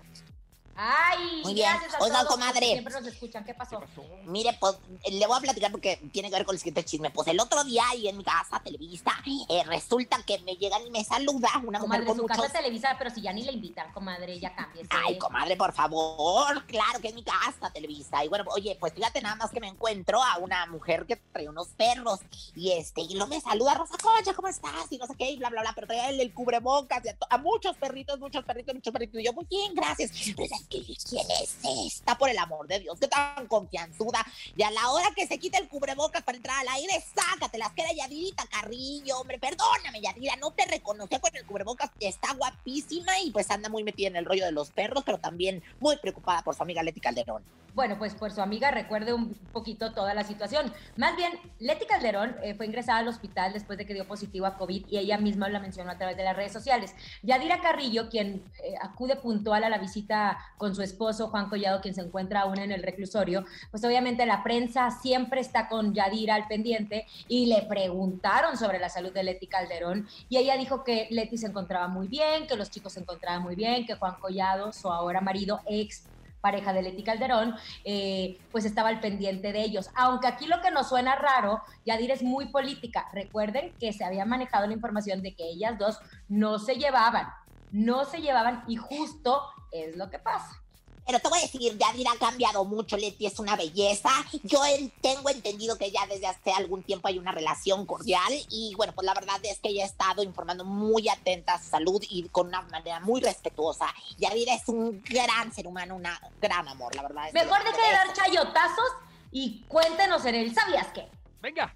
[SPEAKER 3] Ay,
[SPEAKER 2] Muy bien.
[SPEAKER 3] gracias a
[SPEAKER 2] Oiga,
[SPEAKER 3] todos
[SPEAKER 2] comadre.
[SPEAKER 3] Siempre nos escuchan. ¿Qué pasó?
[SPEAKER 2] Mire, pues le voy a platicar porque tiene que ver con el siguiente chisme. Pues el otro día ahí en mi casa, Televisa, eh, resulta que me llegan y me saluda una mujer
[SPEAKER 3] Comadre,
[SPEAKER 2] con
[SPEAKER 3] su
[SPEAKER 2] muchos...
[SPEAKER 3] casa Televisa, pero si ya ni la invitan, comadre, ya cámbiese.
[SPEAKER 2] Ay, comadre, por favor. Claro que es mi casa, Televisa. Y bueno, oye, pues fíjate nada más que me encuentro a una mujer que trae unos perros. Y este, y luego me saluda, Rosa Concha, ¿cómo estás? Y no sé qué, y bla, bla, bla. Pero trae el, el cubrebocas y a, muchos perritos, muchos perritos, muchos perritos. Y yo, muy bien, gracias. Pero es que, ¿quién es esta? Por el amor de Dios, qué tan confianzuda. Y a la hora que se quita el cubrebocas para entrar al aire, sácatelas. Que era Yadirita Carrillo, hombre. Perdóname, Yadira, no te reconocía con el cubrebocas. Está guapísima y pues anda muy metida en el rollo de los perros, pero también muy preocupada por su amiga Leti Calderón.
[SPEAKER 3] Bueno, pues por su amiga recuerde un poquito toda la situación. Más bien, Leti Calderón eh, fue ingresada al hospital después de que dio positivo a COVID y ella misma la mencionó a través de las redes sociales. Yadira Carrillo, quien eh, acude puntual a la visita con su esposo Juan Collado, quien se encuentra aún en el reclusorio, pues obviamente la prensa siempre está con Yadira al pendiente y le preguntaron sobre la salud de Leti Calderón y ella dijo que Leti se encontraba muy bien, que los chicos se encontraban muy bien, que Juan Collado, su ahora marido, ex pareja de Leti Calderón, eh, pues estaba al pendiente de ellos. Aunque aquí lo que nos suena raro, Yadira es muy política. Recuerden que se había manejado la información de que ellas dos no se llevaban, no se llevaban y justo es lo que pasa.
[SPEAKER 2] Pero te voy a decir, Yadira ha cambiado mucho, Leti es una belleza. Yo en- tengo entendido que ya desde hace algún tiempo hay una relación cordial y bueno, pues la verdad es que ella ha estado informando muy atenta a su salud y con una manera muy respetuosa. Yadira es un gran ser humano, un gran amor, la verdad. Es
[SPEAKER 3] Mejor
[SPEAKER 2] lo
[SPEAKER 3] deje de dar chayotazos y cuéntenos en el ¿sabías qué?
[SPEAKER 4] Venga.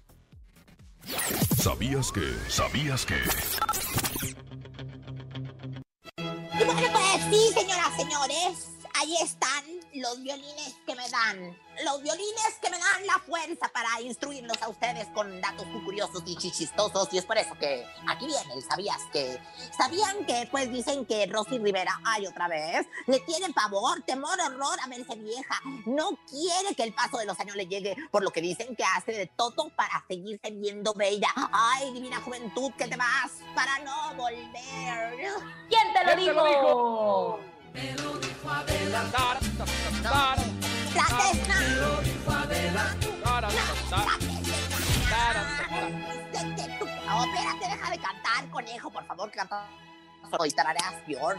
[SPEAKER 1] ¿Sabías que? ¿Sabías que?
[SPEAKER 2] Bueno, pues sí, señoras, señores, ahí están los violines que me dan. Los violines que me dan la fuerza para instruirlos a ustedes con datos muy curiosos y chichistosos. Y es por eso que aquí viene el ¿sabías que? ¿Sabían que? Pues dicen que Rosy Rivera, ay, otra vez, le tiene pavor, temor, horror a verse vieja. No quiere que el paso de los años le llegue, por lo que dicen que hace de todo para seguirse viendo bella. Ay, divina juventud, que te vas para no volver.
[SPEAKER 3] ¿Quién te lo
[SPEAKER 2] ¿Quién te lo
[SPEAKER 3] dijo?
[SPEAKER 2] Oh, espérate, deja de cantar, conejo, por favor, canta solo y tarareas peor.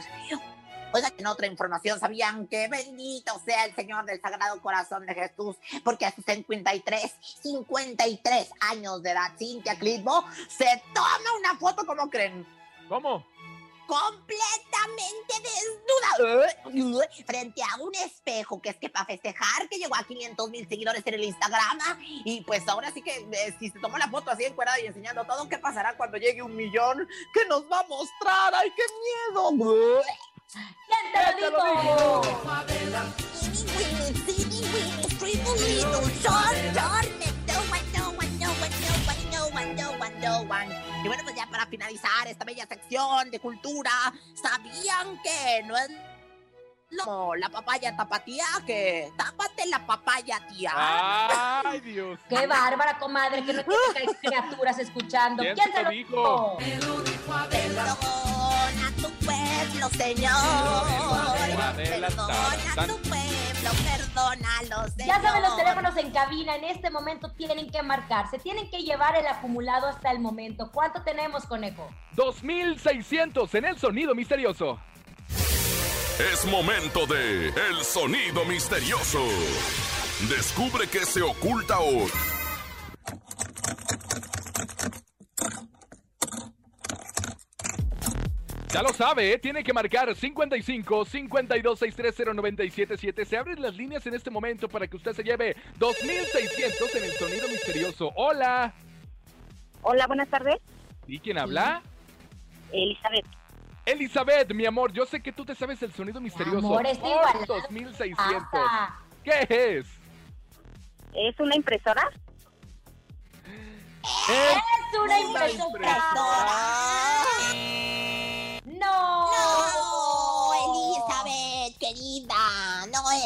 [SPEAKER 2] Oigan, en otra información, ¿sabían que bendito sea el Señor del Sagrado Corazón de Jesús? Porque a sus 53, 53 años de edad, Cintia Clitbo se toma una foto, ¿cómo creen?
[SPEAKER 4] ¿Cómo?
[SPEAKER 2] Completamente desnuda frente a un espejo que es que para festejar que llegó a 500 mil seguidores en el Instagram y pues ahora sí que eh, si se tomó la foto así encuerada y enseñando todo, ¿qué pasará cuando llegue un millón? ¿Qué nos va a mostrar? ¡Ay, qué miedo!
[SPEAKER 3] ¿Quién te lo dijo?
[SPEAKER 2] Y bueno, pues ya para finalizar esta bella sección de cultura, ¿sabían que no es como la papaya tapatía? Que tápate la papaya, tía.
[SPEAKER 4] Ay, Dios.
[SPEAKER 3] Qué bárbara, comadre, que no hay criaturas escuchando.
[SPEAKER 4] ¿Quién
[SPEAKER 3] ¿Quién
[SPEAKER 4] te
[SPEAKER 3] te
[SPEAKER 4] lo
[SPEAKER 3] lo
[SPEAKER 4] dijo?
[SPEAKER 3] dijo?
[SPEAKER 2] Perdona tu pueblo, Señor. Perdona tu pueblo, perdónalo, Señor.
[SPEAKER 3] Ya saben, los teléfonos en cabina en este momento tienen que marcarse, tienen que llevar el acumulado hasta el momento. ¿Cuánto tenemos, conejo?
[SPEAKER 4] 2600 en el sonido misterioso.
[SPEAKER 1] Es momento de El Sonido Misterioso. Descubre qué se oculta hoy.
[SPEAKER 4] Ya lo sabe, ¿eh? tiene que marcar 55 52 630 977. Se abren las líneas en este momento para que usted se lleve 2600 en el sonido misterioso. Hola.
[SPEAKER 21] Hola, buenas tardes.
[SPEAKER 4] ¿Y quién habla?
[SPEAKER 21] Elizabeth.
[SPEAKER 4] Elizabeth, mi amor, yo sé que tú te sabes el sonido misterioso.
[SPEAKER 21] amor, está
[SPEAKER 4] Por
[SPEAKER 21] igualado.
[SPEAKER 4] 2600.
[SPEAKER 21] Pasa.
[SPEAKER 4] ¿Qué es?
[SPEAKER 21] ¿Es una impresora?
[SPEAKER 3] ¡Es una impresora!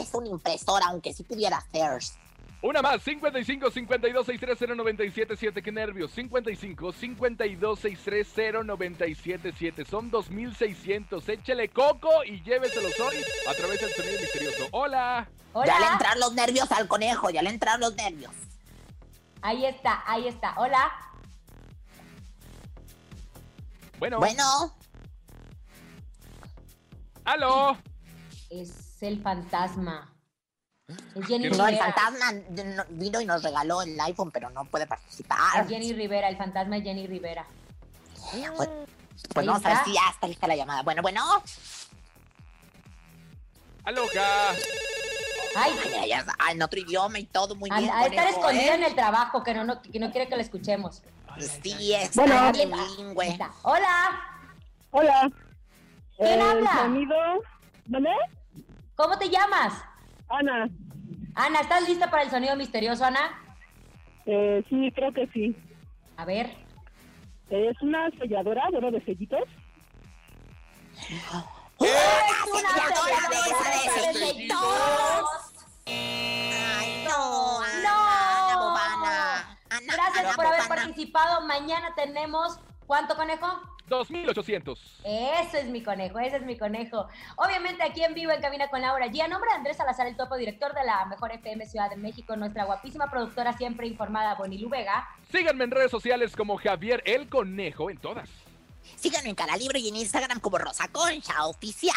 [SPEAKER 2] Es una impresora, aunque sí pudiera ser.
[SPEAKER 4] Una más, 55 52 630 977, qué nervios. 55 52 630 977. Son 2600. Échele coco y lléveselos hoy a través del sonido misterioso. Hola.
[SPEAKER 2] Ya le entraron los nervios al conejo, ya le entraron los nervios.
[SPEAKER 3] Ahí está, ahí está. Hola.
[SPEAKER 4] Bueno.
[SPEAKER 2] Bueno.
[SPEAKER 4] ¡Aló!
[SPEAKER 3] Es el fantasma. Es Jenny
[SPEAKER 2] No, el
[SPEAKER 3] Rivera.
[SPEAKER 2] fantasma no- vino y nos regaló el iPhone, pero no puede participar.
[SPEAKER 3] Es Jenny Rivera, el fantasma es Jenny Rivera.
[SPEAKER 2] Pues, pues ver
[SPEAKER 3] está.
[SPEAKER 2] si ya está lista la llamada. Bueno, bueno.
[SPEAKER 4] ¡Aloca!
[SPEAKER 2] Ay, ay, ay, ay, en otro idioma y todo muy
[SPEAKER 3] A,
[SPEAKER 2] bien.
[SPEAKER 3] a estar
[SPEAKER 2] conejo,
[SPEAKER 3] escondida
[SPEAKER 2] ¿eh?
[SPEAKER 3] en el trabajo, que no, no, que no quiere que la escuchemos.
[SPEAKER 2] Sí, es
[SPEAKER 3] Bueno.
[SPEAKER 2] bilingüe.
[SPEAKER 3] Hola.
[SPEAKER 22] Hola.
[SPEAKER 3] ¿Quién
[SPEAKER 22] El
[SPEAKER 3] habla?
[SPEAKER 22] sonido- ¿Dónde?
[SPEAKER 3] ¿Cómo te llamas?
[SPEAKER 22] Ana.
[SPEAKER 3] Ana, ¿estás lista para el sonido misterioso, Ana?
[SPEAKER 22] Eh, sí, creo que sí.
[SPEAKER 3] A ver.
[SPEAKER 22] Es una selladora, bueno, de sellitos.
[SPEAKER 3] una
[SPEAKER 2] selladora de esa de sellitos. Ay, no, Ana,
[SPEAKER 3] No.
[SPEAKER 2] Ana. Ana,
[SPEAKER 3] Gracias
[SPEAKER 2] Ana
[SPEAKER 3] por haber participado. Mañana tenemos. ¿Cuánto, conejo?
[SPEAKER 4] 2800.
[SPEAKER 3] Ese es mi conejo, ese es mi conejo. Obviamente aquí en vivo en Cabina con Laura G. A nombre de Andrés Salazar, el topo director de la Mejor FM Ciudad de México, nuestra guapísima productora siempre informada, Bonilu Vega.
[SPEAKER 4] Síganme en redes sociales como Javier el Conejo en todas.
[SPEAKER 2] Síganme en Cara Libre y en Instagram como Rosa Concha Oficial.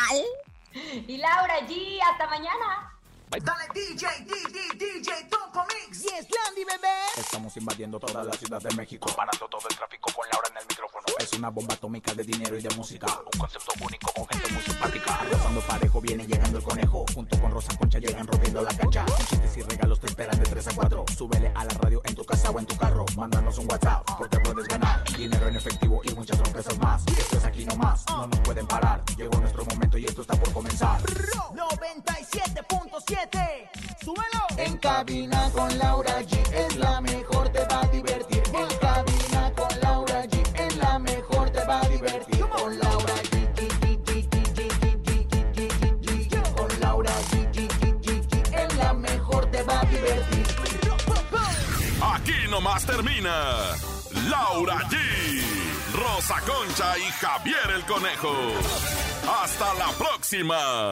[SPEAKER 3] Y Laura G. Hasta mañana.
[SPEAKER 23] Dale DJ, DJ, DJ, Topo Mix. Yes, Landy, bebé.
[SPEAKER 24] Estamos invadiendo toda la ciudad de México, parando todo el tráfico con Laura en el micrófono. Es una bomba atómica de dinero y de música, un concepto único con gente muy simpática. Rozando parejo viene llegando el conejo, junto con Rosa Concha llegan rompiendo la cancha. Con chistes y regalos te esperan de 3 a 4. Súbele a la radio en tu casa o en tu carro, mándanos un WhatsApp porque puedes ganar dinero en efectivo y muchas sorpresas más. Esto es aquí nomás, no nos pueden parar. Llegó nuestro momento y esto está por comenzar.
[SPEAKER 23] 97.7. 7. Súbelo.
[SPEAKER 24] En cabina con Laura G es la mejor, te va a divertir. En cabina con Laura G es la mejor, te va a divertir. Con Laura G. Con Laura G. Es la mejor, te va a divertir.
[SPEAKER 1] Aquí nomás termina. Laura G. Rosa Concha y Javier el Conejo. Hasta la próxima.